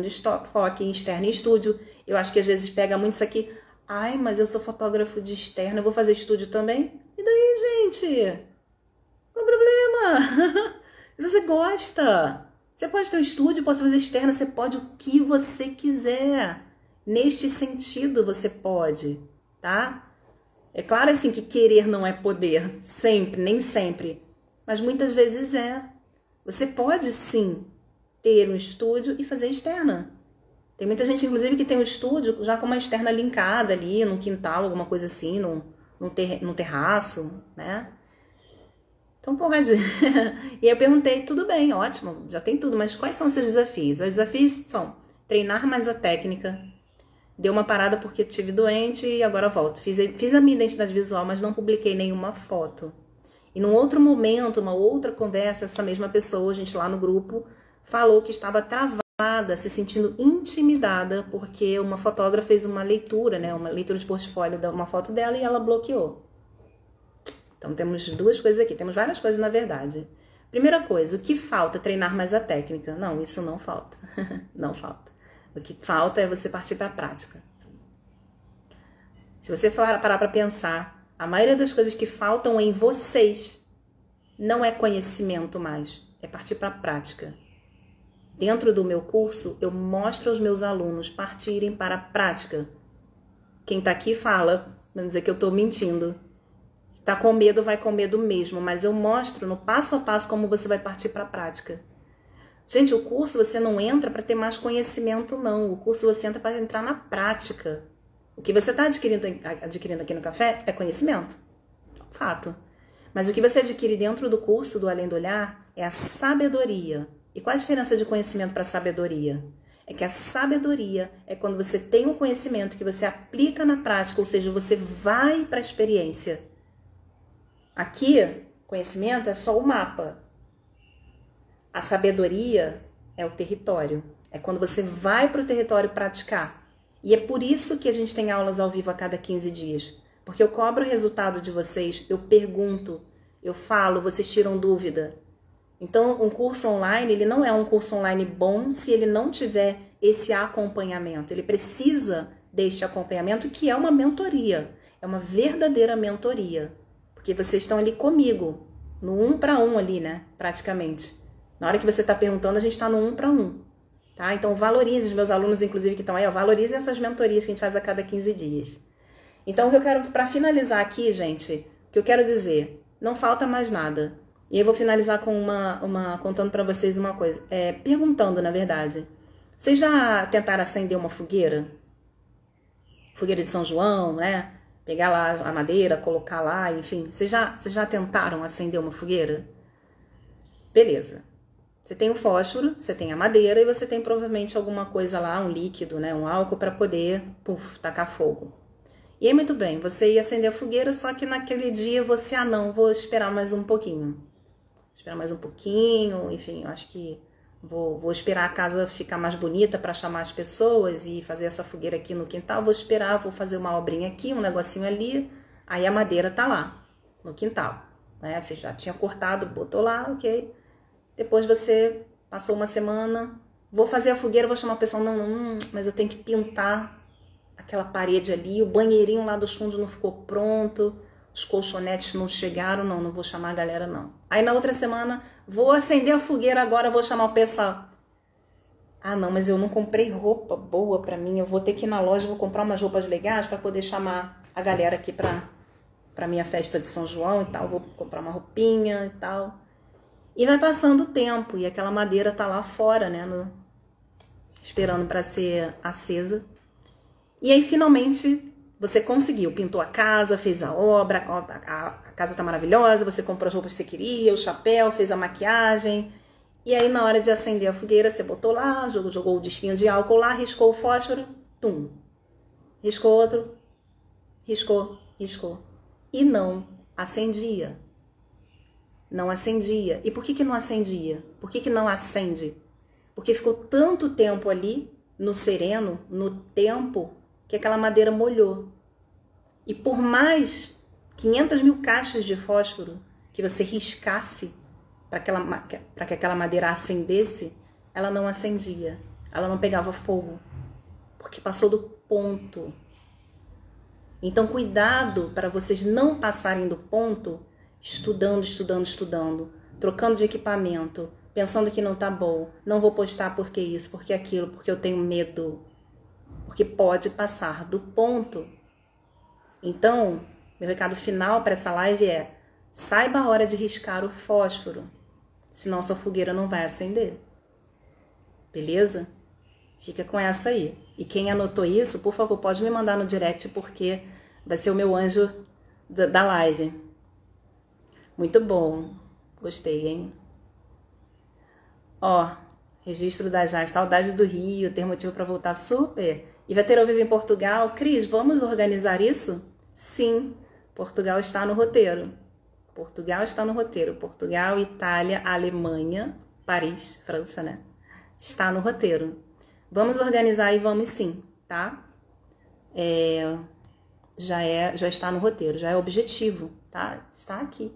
foco, externo e estúdio. Eu acho que às vezes pega muito isso aqui. Ai, mas eu sou fotógrafo de externo, eu vou fazer estúdio também? E daí, gente? Qual o problema? <laughs> você gosta. Você pode ter um estúdio, pode fazer externo, você pode o que você quiser. Neste sentido, você pode, tá? É claro assim que querer não é poder, sempre, nem sempre, mas muitas vezes é. Você pode sim ter um estúdio e fazer externa. Tem muita gente, inclusive, que tem um estúdio já com uma externa linkada ali, num quintal, alguma coisa assim, num, num, ter, num terraço, né? Então, pô, mas... <laughs> e eu perguntei, tudo bem, ótimo, já tem tudo, mas quais são seus desafios? Os desafios são treinar mais a técnica, Deu uma parada porque tive doente e agora volto. Fiz, fiz a minha identidade visual, mas não publiquei nenhuma foto. E num outro momento, uma outra conversa, essa mesma pessoa, a gente lá no grupo, falou que estava travada, se sentindo intimidada, porque uma fotógrafa fez uma leitura, né, uma leitura de portfólio de uma foto dela e ela bloqueou. Então temos duas coisas aqui, temos várias coisas na verdade. Primeira coisa, o que falta? Treinar mais a técnica. Não, isso não falta. <laughs> não falta. O que falta é você partir para a prática. Se você parar para pensar, a maioria das coisas que faltam em vocês não é conhecimento mais, é partir para a prática. Dentro do meu curso, eu mostro aos meus alunos partirem para a prática. Quem está aqui fala, vamos dizer que eu estou mentindo. Está com medo, vai com medo mesmo, mas eu mostro no passo a passo como você vai partir para a prática. Gente, o curso você não entra para ter mais conhecimento, não. O curso você entra para entrar na prática. O que você está adquirindo, adquirindo aqui no café é conhecimento. Fato. Mas o que você adquire dentro do curso do Além do Olhar é a sabedoria. E qual a diferença de conhecimento para sabedoria? É que a sabedoria é quando você tem um conhecimento que você aplica na prática, ou seja, você vai para a experiência. Aqui, conhecimento é só o mapa. A sabedoria é o território. É quando você vai para o território praticar. E é por isso que a gente tem aulas ao vivo a cada 15 dias. Porque eu cobro o resultado de vocês, eu pergunto, eu falo, vocês tiram dúvida. Então, um curso online, ele não é um curso online bom se ele não tiver esse acompanhamento. Ele precisa deste acompanhamento, que é uma mentoria, é uma verdadeira mentoria. Porque vocês estão ali comigo, no um para um ali, né? Praticamente. Na hora que você está perguntando, a gente está no um para um. Tá? Então, valorize os meus alunos, inclusive, que estão aí, ó, valorize essas mentorias que a gente faz a cada 15 dias. Então, o que eu quero, para finalizar aqui, gente, o que eu quero dizer, não falta mais nada. E eu vou finalizar com uma, uma contando para vocês uma coisa, é, perguntando, na verdade. Vocês já tentaram acender uma fogueira? Fogueira de São João, né? Pegar lá a madeira, colocar lá, enfim. Vocês já, vocês já tentaram acender uma fogueira? Beleza. Você tem o fósforo, você tem a madeira e você tem provavelmente alguma coisa lá, um líquido, né, um álcool para poder, puf, tacar fogo. E aí, muito bem, você ia acender a fogueira, só que naquele dia você, ah, não, vou esperar mais um pouquinho. Esperar mais um pouquinho, enfim, eu acho que vou, vou esperar a casa ficar mais bonita para chamar as pessoas e fazer essa fogueira aqui no quintal. Vou esperar, vou fazer uma obrinha aqui, um negocinho ali. Aí a madeira tá lá, no quintal. Né? Você já tinha cortado, botou lá, ok. Depois você passou uma semana, vou fazer a fogueira, vou chamar a pessoa, não, não, mas eu tenho que pintar aquela parede ali, o banheirinho lá dos fundos não ficou pronto, os colchonetes não chegaram, não, não vou chamar a galera não. Aí na outra semana, vou acender a fogueira agora, vou chamar o pessoal. Ah, não, mas eu não comprei roupa boa para mim, eu vou ter que ir na loja, vou comprar umas roupas legais para poder chamar a galera aqui para para minha festa de São João e tal, vou comprar uma roupinha e tal. E vai passando o tempo e aquela madeira tá lá fora, né, no, esperando para ser acesa. E aí finalmente você conseguiu, pintou a casa, fez a obra, a, casa tá maravilhosa, você comprou as roupas que você queria, o chapéu, fez a maquiagem. E aí na hora de acender a fogueira, você botou lá, jogou, jogou o disquinho de álcool lá, riscou o fósforo, tum. Riscou outro, riscou, riscou. E não acendia não acendia. E por que, que não acendia? Por que, que não acende? Porque ficou tanto tempo ali, no sereno, no tempo, que aquela madeira molhou. E por mais 500 mil caixas de fósforo que você riscasse para que aquela madeira acendesse, ela não acendia, ela não pegava fogo, porque passou do ponto. Então, cuidado para vocês não passarem do ponto estudando, estudando, estudando, trocando de equipamento, pensando que não tá bom, não vou postar porque isso, porque aquilo, porque eu tenho medo, porque pode passar do ponto. Então, meu recado final para essa live é: saiba a hora de riscar o fósforo, senão sua fogueira não vai acender. Beleza? Fica com essa aí. E quem anotou isso, por favor, pode me mandar no direct porque vai ser o meu anjo da live. Muito bom. Gostei, hein? Ó, registro da Jax, saudades do Rio, ter motivo para voltar super. E vai ter ao vivo em Portugal. Cris, vamos organizar isso? Sim, Portugal está no roteiro. Portugal está no roteiro. Portugal, Itália, Alemanha, Paris, França, né? Está no roteiro. Vamos organizar e vamos sim, tá? É, já é, já está no roteiro, já é objetivo, tá? Está aqui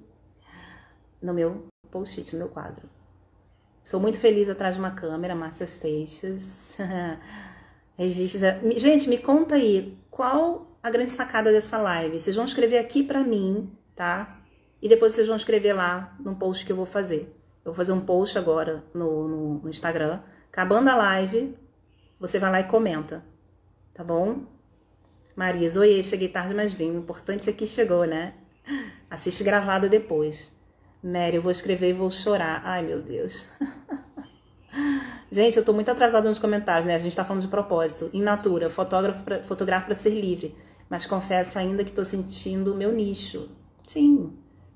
no meu post-it, no meu quadro. Sou muito feliz atrás de uma câmera, Márcia Seixas. <laughs> Registros. Gente, me conta aí, qual a grande sacada dessa live? Vocês vão escrever aqui pra mim, tá? E depois vocês vão escrever lá no post que eu vou fazer. Eu vou fazer um post agora no, no, no Instagram. Acabando a live, você vai lá e comenta, tá bom? Marisa, oi, cheguei tarde, mas vim. O importante é que chegou, né? Assiste gravada depois. Mary, eu vou escrever e vou chorar. Ai, meu Deus. <laughs> Gente, eu tô muito atrasada nos comentários, né? A gente tá falando de propósito. Em natura, fotógrafo pra, para ser livre. Mas confesso ainda que tô sentindo o meu nicho. Sim.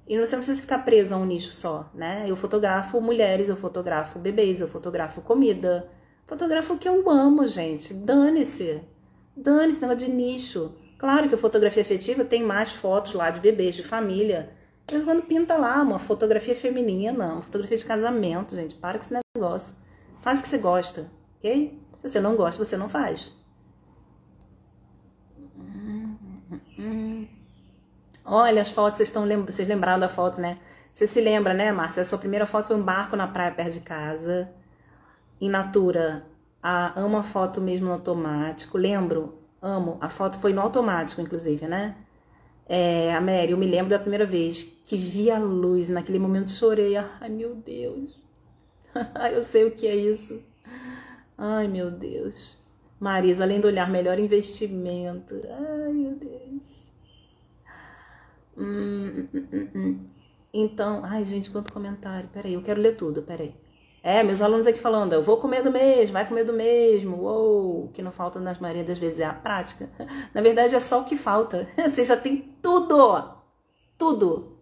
E você não precisa ficar presa a um nicho só, né? Eu fotografo mulheres, eu fotografo bebês, eu fotografo comida. Fotografo que eu amo, gente. Dane-se. Dane-se, negócio de nicho. Claro que a fotografia afetiva tem mais fotos lá de bebês, de família. Mas quando pinta lá uma fotografia feminina, uma fotografia de casamento, gente, para com esse negócio. Faz o que você gosta, ok? Se você não gosta, você não faz. Olha as fotos, vocês estão lembra... vocês lembraram da foto, né? Você se lembra, né, Márcia? A sua primeira foto foi um barco na praia perto de casa. Em Natura, a amo a foto mesmo no automático. Lembro amo. A foto foi no automático, inclusive, né? É, a Mary, eu me lembro da primeira vez que vi a luz, naquele momento chorei. Ai, meu Deus. <laughs> eu sei o que é isso. Ai, meu Deus. Marisa, além do olhar, melhor investimento. Ai, meu Deus. Hum, hum, hum, hum. Então, ai, gente, quanto comentário. Peraí, eu quero ler tudo, peraí. É, meus alunos aqui falando, eu vou comer do mesmo, vai comer do mesmo, uou, que não falta nas maioria das vezes é a prática. <laughs> Na verdade é só o que falta. <laughs> Você já tem tudo, tudo.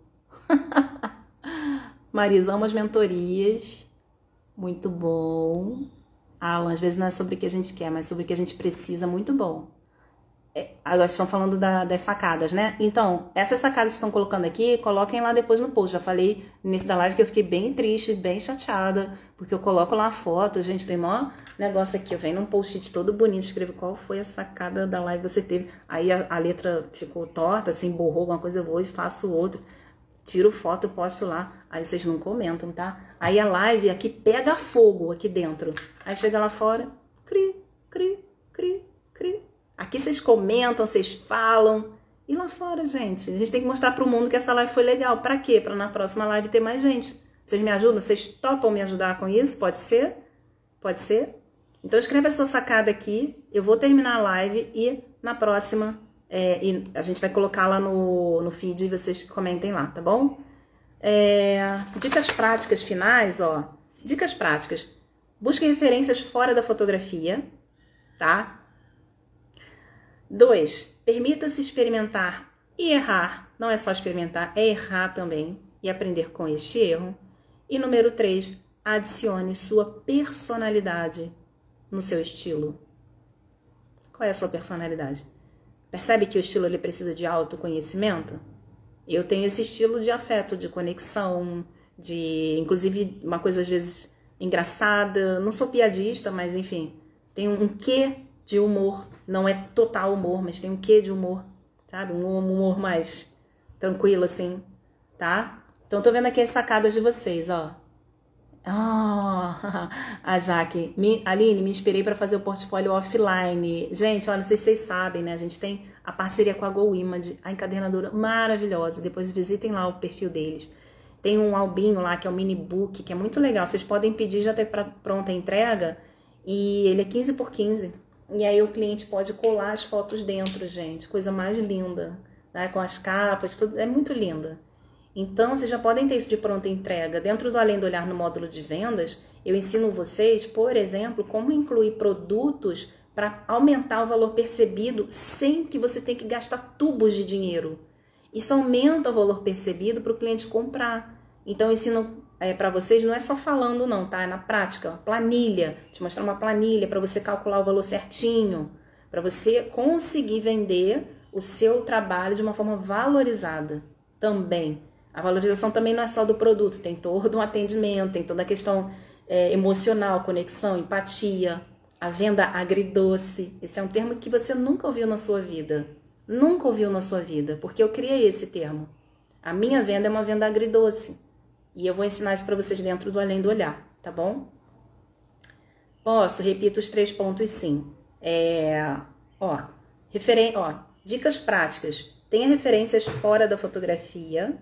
Marisa, amo as mentorias, muito bom. Alan, às vezes não é sobre o que a gente quer, mas sobre o que a gente precisa, muito bom. É, agora estão falando da, das sacadas, né? Então, essas sacadas que estão colocando aqui, coloquem lá depois no post. Já falei no início da live que eu fiquei bem triste, bem chateada, porque eu coloco lá a foto, gente, tem maior negócio aqui, eu venho num post-it todo bonito, escrevo qual foi a sacada da live que você teve. Aí a, a, letra ficou torta, assim, borrou alguma coisa, eu vou e faço outro. Tiro foto, posto lá. Aí vocês não comentam, tá? Aí a live aqui pega fogo aqui dentro. Aí chega lá fora, cri, cri, cri, cri. Aqui vocês comentam, vocês falam. E lá fora, gente, a gente tem que mostrar para o mundo que essa live foi legal. Para quê? Para na próxima live ter mais gente. Vocês me ajudam? Vocês topam me ajudar com isso? Pode ser? Pode ser? Então escreve a sua sacada aqui. Eu vou terminar a live e na próxima é, a gente vai colocar lá no, no feed e vocês comentem lá, tá bom? É, dicas práticas finais, ó. Dicas práticas. Busque referências fora da fotografia, tá? 2. Permita-se experimentar e errar. Não é só experimentar, é errar também e aprender com este erro. E número 3. Adicione sua personalidade no seu estilo. Qual é a sua personalidade? Percebe que o estilo ele precisa de autoconhecimento? Eu tenho esse estilo de afeto, de conexão, de inclusive uma coisa às vezes engraçada. Não sou piadista, mas enfim, tem um quê de humor. Não é total humor, mas tem um quê de humor, sabe? Um humor mais tranquilo, assim, tá? Então, tô vendo aqui as sacadas de vocês, ó. Oh, <laughs> a Jaque, me, Aline, me inspirei para fazer o portfólio offline. Gente, olha, não sei se vocês sabem, né? A gente tem a parceria com a Go Image, a encadernadora maravilhosa. Depois visitem lá o perfil deles. Tem um albinho lá que é o mini book, que é muito legal. Vocês podem pedir já ter pra, pronta a entrega. E ele é 15 por 15. E aí o cliente pode colar as fotos dentro, gente. Coisa mais linda. Né? Com as capas, tudo. É muito linda. Então, vocês já podem ter isso de pronta entrega. Dentro do Além do Olhar no módulo de vendas, eu ensino vocês, por exemplo, como incluir produtos para aumentar o valor percebido sem que você tenha que gastar tubos de dinheiro. Isso aumenta o valor percebido para o cliente comprar. Então, ensino é, para vocês não é só falando não, tá? É na prática, planilha, te mostrar uma planilha para você calcular o valor certinho, para você conseguir vender o seu trabalho de uma forma valorizada também. A valorização também não é só do produto, tem todo um atendimento, tem toda a questão é, emocional, conexão, empatia, a venda agridoce. Esse é um termo que você nunca ouviu na sua vida. Nunca ouviu na sua vida, porque eu criei esse termo. A minha venda é uma venda agridoce. E eu vou ensinar isso para vocês dentro do Além do Olhar, tá bom? Posso, repito os três pontos sim. É, ó, referen ó, dicas práticas. Tenha referências fora da fotografia,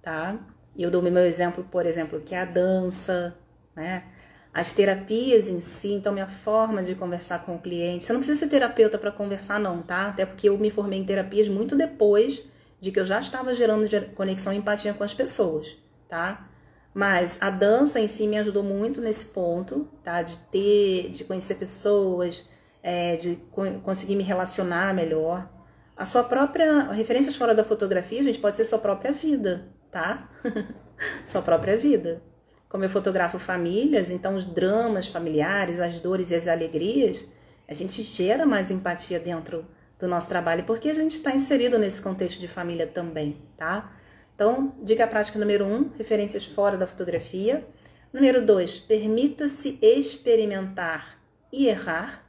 tá? Eu dou meu exemplo, por exemplo, que é a dança, né? As terapias em si, então minha forma de conversar com o cliente. Você não precisa ser terapeuta para conversar, não, tá? Até porque eu me formei em terapias muito depois de que eu já estava gerando conexão e empatia com as pessoas tá? Mas a dança em si me ajudou muito nesse ponto, tá? De ter, de conhecer pessoas, é, de conseguir me relacionar melhor. A sua própria. Referências fora da fotografia, gente pode ser sua própria vida, tá? <laughs> sua própria vida. Como eu fotografo famílias, então os dramas familiares, as dores e as alegrias, a gente gera mais empatia dentro do nosso trabalho, porque a gente está inserido nesse contexto de família também, tá? Então, dica prática número um, referências fora da fotografia. Número dois, permita-se experimentar e errar,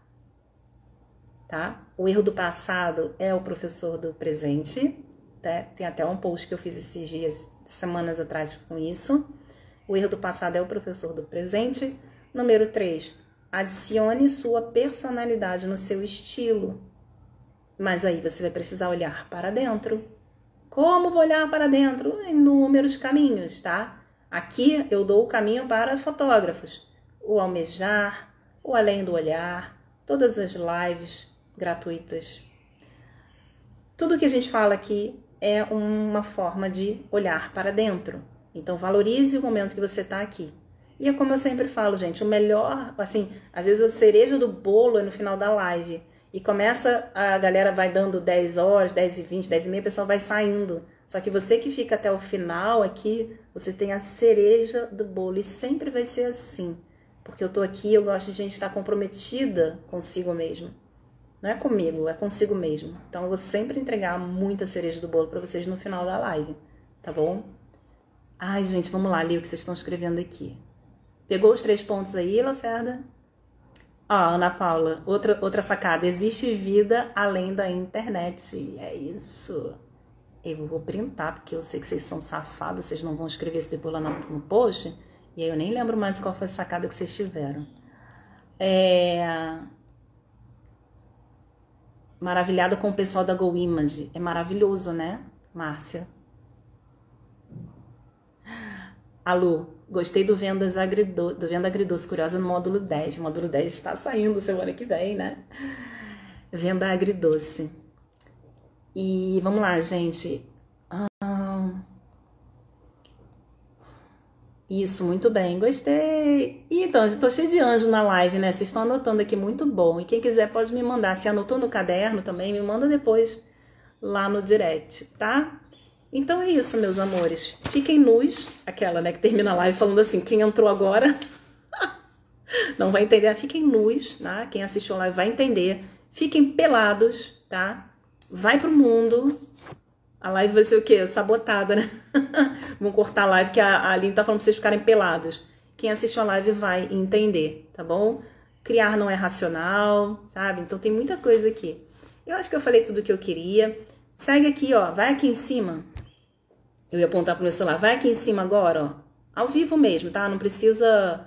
tá? O erro do passado é o professor do presente, tá? Tem até um post que eu fiz esses dias, semanas atrás com isso. O erro do passado é o professor do presente. Número três, adicione sua personalidade no seu estilo. Mas aí você vai precisar olhar para dentro, como vou olhar para dentro? Inúmeros caminhos, tá? Aqui eu dou o caminho para fotógrafos. O almejar, o além do olhar, todas as lives gratuitas. Tudo que a gente fala aqui é uma forma de olhar para dentro. Então valorize o momento que você está aqui. E é como eu sempre falo, gente, o melhor, assim, às vezes a cereja do bolo é no final da live. E começa, a galera vai dando 10 horas, 10 e 20, 10 e meia, o pessoal vai saindo. Só que você que fica até o final aqui, você tem a cereja do bolo. E sempre vai ser assim. Porque eu tô aqui, eu gosto de gente estar comprometida consigo mesmo. Não é comigo, é consigo mesmo. Então eu vou sempre entregar muita cereja do bolo para vocês no final da live, tá bom? Ai, gente, vamos lá, ler o que vocês estão escrevendo aqui. Pegou os três pontos aí, Lacerda? Ó, Ana Paula, outra, outra sacada. Existe vida além da internet. É isso. Eu vou printar, porque eu sei que vocês são safados, vocês não vão escrever isso depois lá no, no post. E aí eu nem lembro mais qual foi a sacada que vocês tiveram. É... Maravilhada com o pessoal da Go Image. É maravilhoso, né, Márcia? Alô, Gostei do Vendas Agridoce, do Venda Agridoce, curiosa no módulo 10. O módulo 10 está saindo semana que vem, né? Venda Agridoce. E vamos lá, gente. Isso, muito bem, gostei. Então, estou cheio de anjo na live, né? Vocês estão anotando aqui, muito bom. E quem quiser pode me mandar. Se anotou no caderno também, me manda depois lá no direct, tá? Então é isso, meus amores. Fiquem nus, aquela, né, que termina a live falando assim, quem entrou agora <laughs> não vai entender. Fiquem nus, tá? Quem assistiu a live vai entender. Fiquem pelados, tá? Vai pro mundo. A live vai ser o quê? Sabotada, né? <laughs> Vamos cortar a live, porque a, a Aline tá falando pra vocês ficarem pelados. Quem assistiu a live vai entender, tá bom? Criar não é racional, sabe? Então tem muita coisa aqui. Eu acho que eu falei tudo o que eu queria. Segue aqui, ó. Vai aqui em cima. Eu ia apontar pro meu celular. Vai aqui em cima agora, ó. Ao vivo mesmo, tá? Não precisa.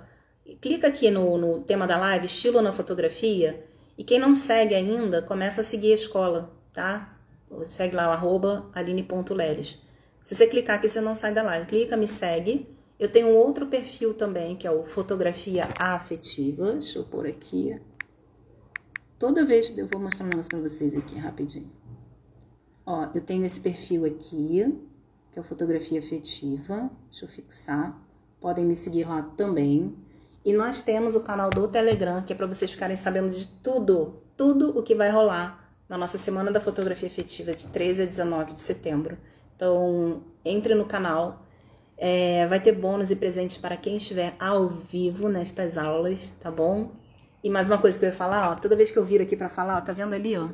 Clica aqui no, no tema da live, estilo na fotografia. E quem não segue ainda, começa a seguir a escola, tá? Segue lá o arroba aline.leles. Se você clicar aqui, você não sai da live. Clica, me segue. Eu tenho um outro perfil também, que é o Fotografia Afetiva. Deixa eu pôr aqui. Toda vez eu vou mostrar um negócio pra vocês aqui, rapidinho. Ó, eu tenho esse perfil aqui que é o Fotografia Afetiva. Deixa eu fixar. Podem me seguir lá também. E nós temos o canal do Telegram, que é para vocês ficarem sabendo de tudo, tudo o que vai rolar na nossa Semana da Fotografia Afetiva de 13 a 19 de setembro. Então, entre no canal. É, vai ter bônus e presentes para quem estiver ao vivo nestas aulas, tá bom? E mais uma coisa que eu ia falar, ó, toda vez que eu viro aqui para falar, ó, tá vendo ali, ó?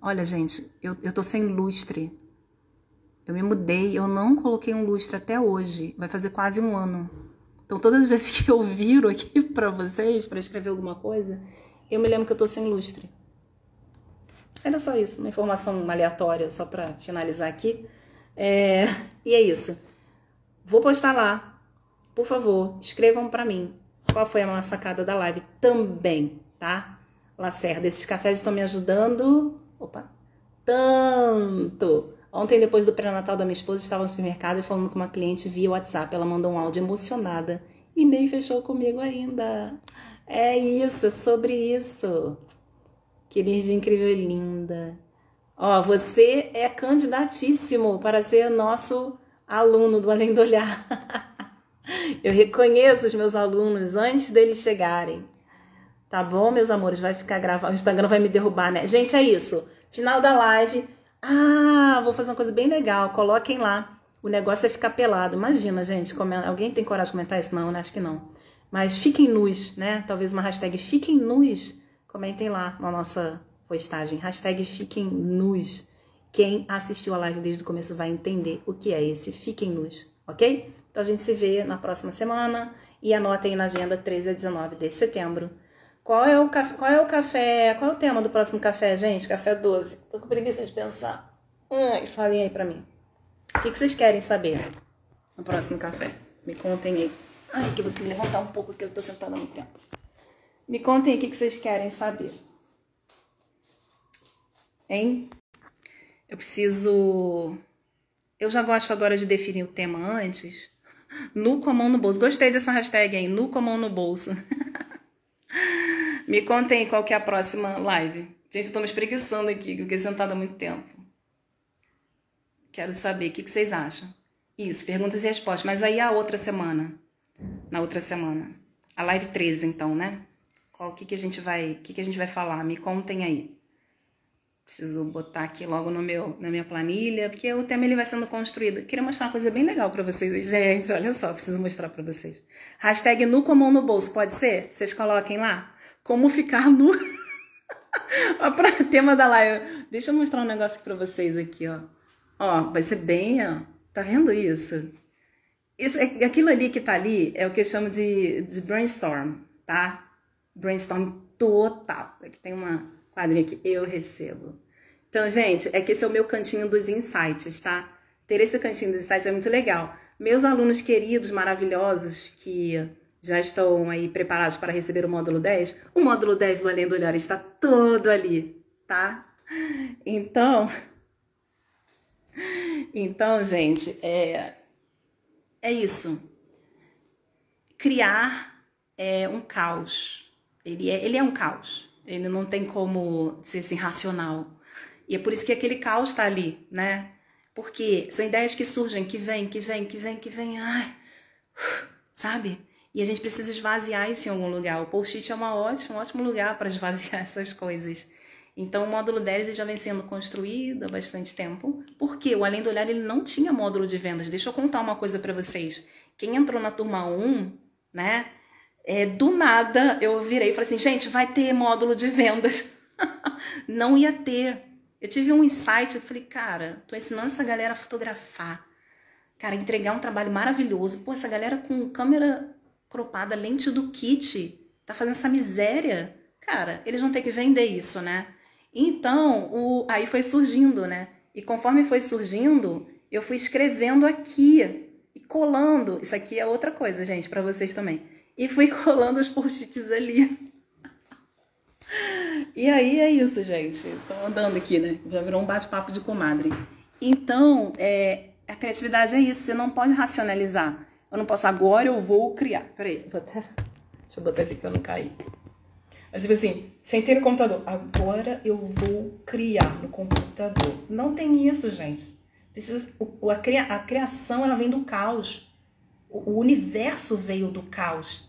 Olha, gente, eu, eu tô sem lustre. Eu me mudei, eu não coloquei um lustre até hoje. Vai fazer quase um ano. Então, todas as <laughs> vezes que eu viro aqui <laughs> para vocês, para escrever alguma coisa, eu me lembro que eu tô sem lustre. Era só isso, uma informação aleatória, só para finalizar aqui. É... E é isso. Vou postar lá. Por favor, escrevam para mim qual foi a maior sacada da live também, tá? Lacerda, esses cafés estão me ajudando. Opa! Tanto! Ontem, depois do pré-natal da minha esposa, estava no supermercado e falando com uma cliente via WhatsApp. Ela mandou um áudio emocionada e nem fechou comigo ainda. É isso, é sobre isso. Que energia incrível e linda. Ó, você é candidatíssimo para ser nosso aluno do Além do Olhar. <laughs> Eu reconheço os meus alunos antes deles chegarem. Tá bom, meus amores? Vai ficar gravado. O Instagram vai me derrubar, né? Gente, é isso. Final da live. Ah, vou fazer uma coisa bem legal. Coloquem lá. O negócio é ficar pelado. Imagina, gente. Alguém tem coragem de comentar isso? Não, né? Acho que não. Mas fiquem nus, né? Talvez uma hashtag fiquem nus. Comentem lá na nossa postagem. Hashtag fiquem nus. Quem assistiu a live desde o começo vai entender o que é esse fiquem nus, ok? Então a gente se vê na próxima semana e anotem na agenda 13 a 19 de setembro. Qual é o café? Qual é o café? Qual é o tema do próximo café, gente? Café 12. Tô com preguiça de pensar. Ai, falem aí pra mim. O que, que vocês querem saber no próximo café? Me contem aí. Ai, que eu vou levantar um pouco porque eu tô sentada há muito tempo. Me contem aí o que, que vocês querem saber. Hein? Eu preciso. Eu já gosto agora de definir o tema antes. <laughs> Nu com a mão no bolso. Gostei dessa hashtag aí, nu com a mão no bolso. <laughs> me contem qual que é a próxima live. Gente, eu tô me espreguiçando aqui, que eu fiquei sentada há muito tempo. Quero saber o que, que vocês acham. Isso, perguntas e respostas. Mas aí a outra semana. Na outra semana. A live 13, então, né? Qual que, que a gente vai. O que, que a gente vai falar? Me contem aí. Preciso botar aqui logo no meu, na minha planilha, porque o tema ele vai sendo construído. Queria mostrar uma coisa bem legal para vocês. Gente, olha só, preciso mostrar para vocês. Hashtag nu com a mão no bolso, pode ser? Vocês coloquem lá. Como ficar nu. <laughs> tema da live. Deixa eu mostrar um negócio para vocês aqui, ó. Ó, vai ser bem, ó. Tá vendo isso? isso? É, aquilo ali que tá ali é o que eu chamo de, de brainstorm, tá? Brainstorm total. Aqui tem uma quadrinha aqui, eu recebo. Então, gente, é que esse é o meu cantinho dos insights, tá? Ter esse cantinho dos insights é muito legal. Meus alunos queridos, maravilhosos, que já estão aí preparados para receber o módulo 10, o módulo 10 do Além do Olhar está todo ali, tá? Então, então, gente, é, é isso. Criar é um caos. Ele é, ele é um caos. Ele não tem como ser assim, racional. E é por isso que aquele caos está ali, né? Porque são ideias que surgem, que vêm, que vêm, que vêm, que vêm, ai, sabe? E a gente precisa esvaziar isso em algum lugar. O post-it é uma ótima, um ótimo lugar para esvaziar <laughs> essas coisas. Então, o módulo 10 já vem sendo construído há bastante tempo. Porque o Além do Olhar ele não tinha módulo de vendas. Deixa eu contar uma coisa para vocês. Quem entrou na turma 1, né? é, do nada eu virei e falei assim, gente, vai ter módulo de vendas. <laughs> não ia ter. Eu tive um insight, eu falei, cara, tô ensinando essa galera a fotografar. Cara, entregar um trabalho maravilhoso. Pô, essa galera com câmera cropada, lente do kit, tá fazendo essa miséria. Cara, eles vão ter que vender isso, né? Então, o, aí foi surgindo, né? E conforme foi surgindo, eu fui escrevendo aqui e colando. Isso aqui é outra coisa, gente, para vocês também e fui <laughs> colando os post-its ali. E aí é isso, gente. Tô andando aqui, né? Já virou um bate-papo de comadre. Então, é, a criatividade é isso. Você não pode racionalizar. Eu não posso agora, eu vou criar. Peraí, vou até... deixa eu botar esse aqui pra não cair. Mas, tipo assim, sentei no computador. Agora eu vou criar no computador. Não tem isso, gente. Precisa, o, a, cria, a criação, ela vem do caos. O, o universo veio do caos.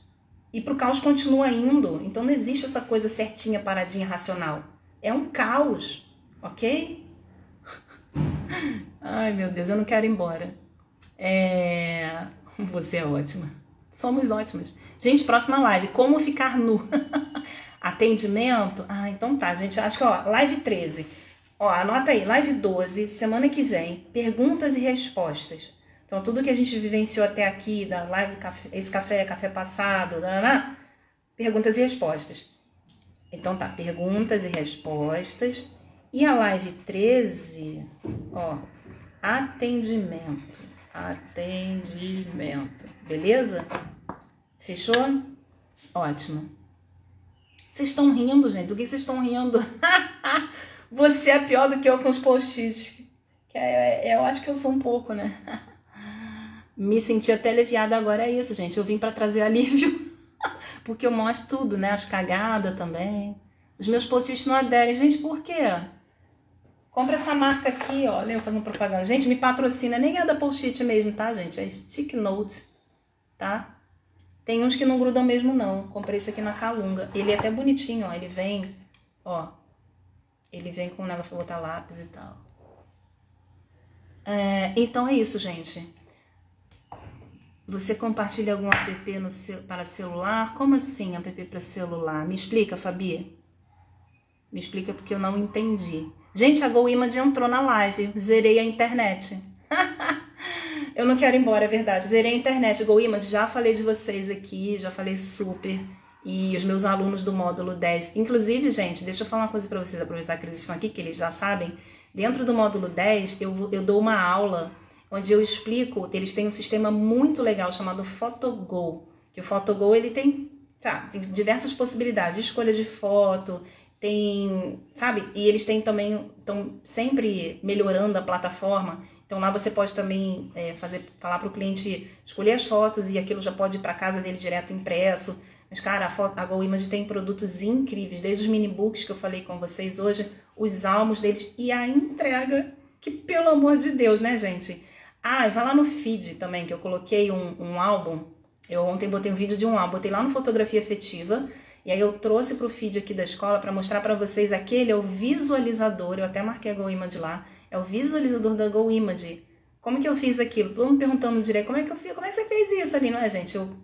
E para o caos continua indo. Então não existe essa coisa certinha, paradinha, racional. É um caos, ok? <laughs> Ai meu Deus, eu não quero ir embora. É... Você é ótima. Somos ótimas. Gente, próxima live. Como ficar nu? <laughs> Atendimento? Ah, então tá, gente. Acho que, ó, live 13. Ó, anota aí, live 12, semana que vem. Perguntas e respostas. Então, tudo que a gente vivenciou até aqui, da live, esse café, café passado, danana, perguntas e respostas. Então, tá, perguntas e respostas. E a live 13, ó, atendimento. Atendimento. Beleza? Fechou? Ótimo. Vocês estão rindo, gente? Do que vocês estão rindo? <laughs> Você é pior do que eu com os post-its. É, é, eu acho que eu sou um pouco, né? <laughs> me senti até aliviada agora é isso, gente. Eu vim para trazer alívio, <laughs> porque eu mostro tudo, né? As cagadas também. Os meus posts não aderem. Gente, por quê? Compra essa marca aqui, olha, eu fazendo propaganda. Gente, me patrocina, nem é da post-it mesmo, tá, gente? É Stick Note. tá? Tem uns que não grudam mesmo não. Comprei esse aqui na Calunga. Ele é até bonitinho, ó. Ele vem, ó. Ele vem com um negócio pra botar lápis e tal. É, então é isso, gente. Você compartilha algum app no seu, para celular? Como assim app para celular? Me explica, Fabi. Me explica porque eu não entendi. Gente, a GoImage entrou na live. Zerei a internet. <laughs> eu não quero ir embora, é verdade. Zerei a internet. GoImage, já falei de vocês aqui, já falei super. E os meus alunos do módulo 10. Inclusive, gente, deixa eu falar uma coisa para vocês, aproveitar que eles estão aqui, que eles já sabem. Dentro do módulo 10, eu, eu dou uma aula onde eu explico, eles têm um sistema muito legal chamado PhotoGo. Que o PhotoGo, ele tem, tá, tem diversas possibilidades de escolha de foto, tem, sabe? E eles têm também, estão sempre melhorando a plataforma. Então lá você pode também é, fazer, falar para o cliente escolher as fotos e aquilo já pode ir para casa dele direto impresso. Mas, cara, a, foto, a GoImage tem produtos incríveis, desde os mini books que eu falei com vocês hoje, os álbuns deles e a entrega, que pelo amor de Deus, né, gente? Ah, e vai lá no feed também, que eu coloquei um, um álbum. Eu ontem botei um vídeo de um álbum, botei lá no Fotografia Efetiva, e aí eu trouxe para o feed aqui da escola para mostrar para vocês aquele é o visualizador, eu até marquei a GoImage lá, é o visualizador da GoImage. Como que eu fiz aquilo? Todo mundo perguntando direto, como é que eu fiz? Como é que você fez isso ali, não é, gente? Eu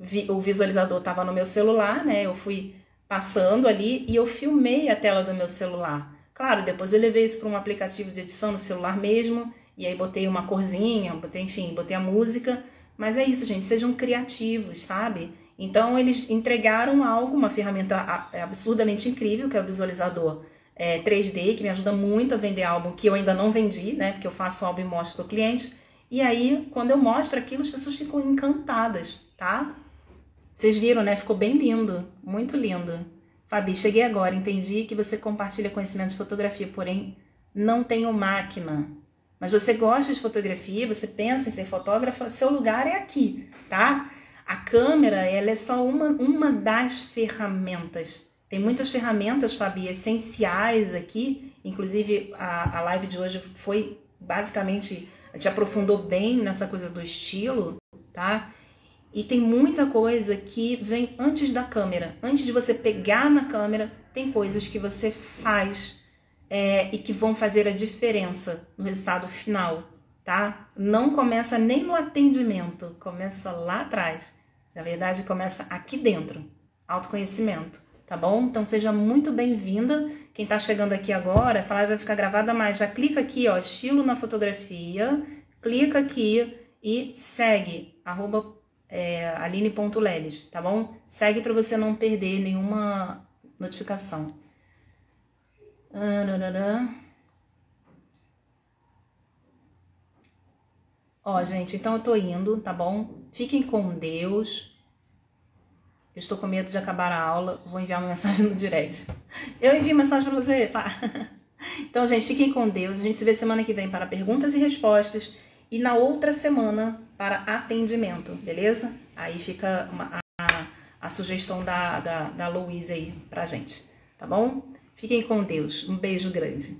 vi, o visualizador estava no meu celular, né? Eu fui passando ali e eu filmei a tela do meu celular. Claro, depois eu levei isso para um aplicativo de edição no celular mesmo, e aí botei uma corzinha, botei, enfim, botei a música. Mas é isso, gente, sejam criativos, sabe? Então eles entregaram algo, uma ferramenta absurdamente incrível, que é o visualizador é, 3D, que me ajuda muito a vender álbum que eu ainda não vendi, né? Porque eu faço álbum e mostro para o cliente. E aí, quando eu mostro aquilo, as pessoas ficam encantadas, tá? Vocês viram, né? Ficou bem lindo, muito lindo. Fabi, cheguei agora, entendi que você compartilha conhecimento de fotografia, porém não tenho máquina. Mas você gosta de fotografia, você pensa em ser fotógrafa, seu lugar é aqui, tá? A câmera, ela é só uma, uma das ferramentas. Tem muitas ferramentas, Fabi, essenciais aqui. Inclusive, a, a live de hoje foi basicamente, a gente aprofundou bem nessa coisa do estilo, tá? E tem muita coisa que vem antes da câmera. Antes de você pegar na câmera, tem coisas que você faz é, e que vão fazer a diferença no resultado final, tá? Não começa nem no atendimento, começa lá atrás. Na verdade, começa aqui dentro, autoconhecimento, tá bom? Então seja muito bem-vinda. Quem tá chegando aqui agora, essa live vai ficar gravada, mas já clica aqui, ó, estilo na fotografia, clica aqui e segue, arroba é, aline.leles, tá bom? Segue para você não perder nenhuma notificação. Ó, gente, então eu tô indo, tá bom? Fiquem com Deus. Eu estou com medo de acabar a aula. Vou enviar uma <laughs> mensagem no direct. Eu envio mensagem para você, pá. <laughs> Então, gente, fiquem com Deus. A gente se vê semana que vem para perguntas e respostas e na outra semana para atendimento, beleza? Aí fica uma, a, a, sugestão da, da, da Louise aí pra gente, tá bom? Fiquem com Deus. Um beijo grande.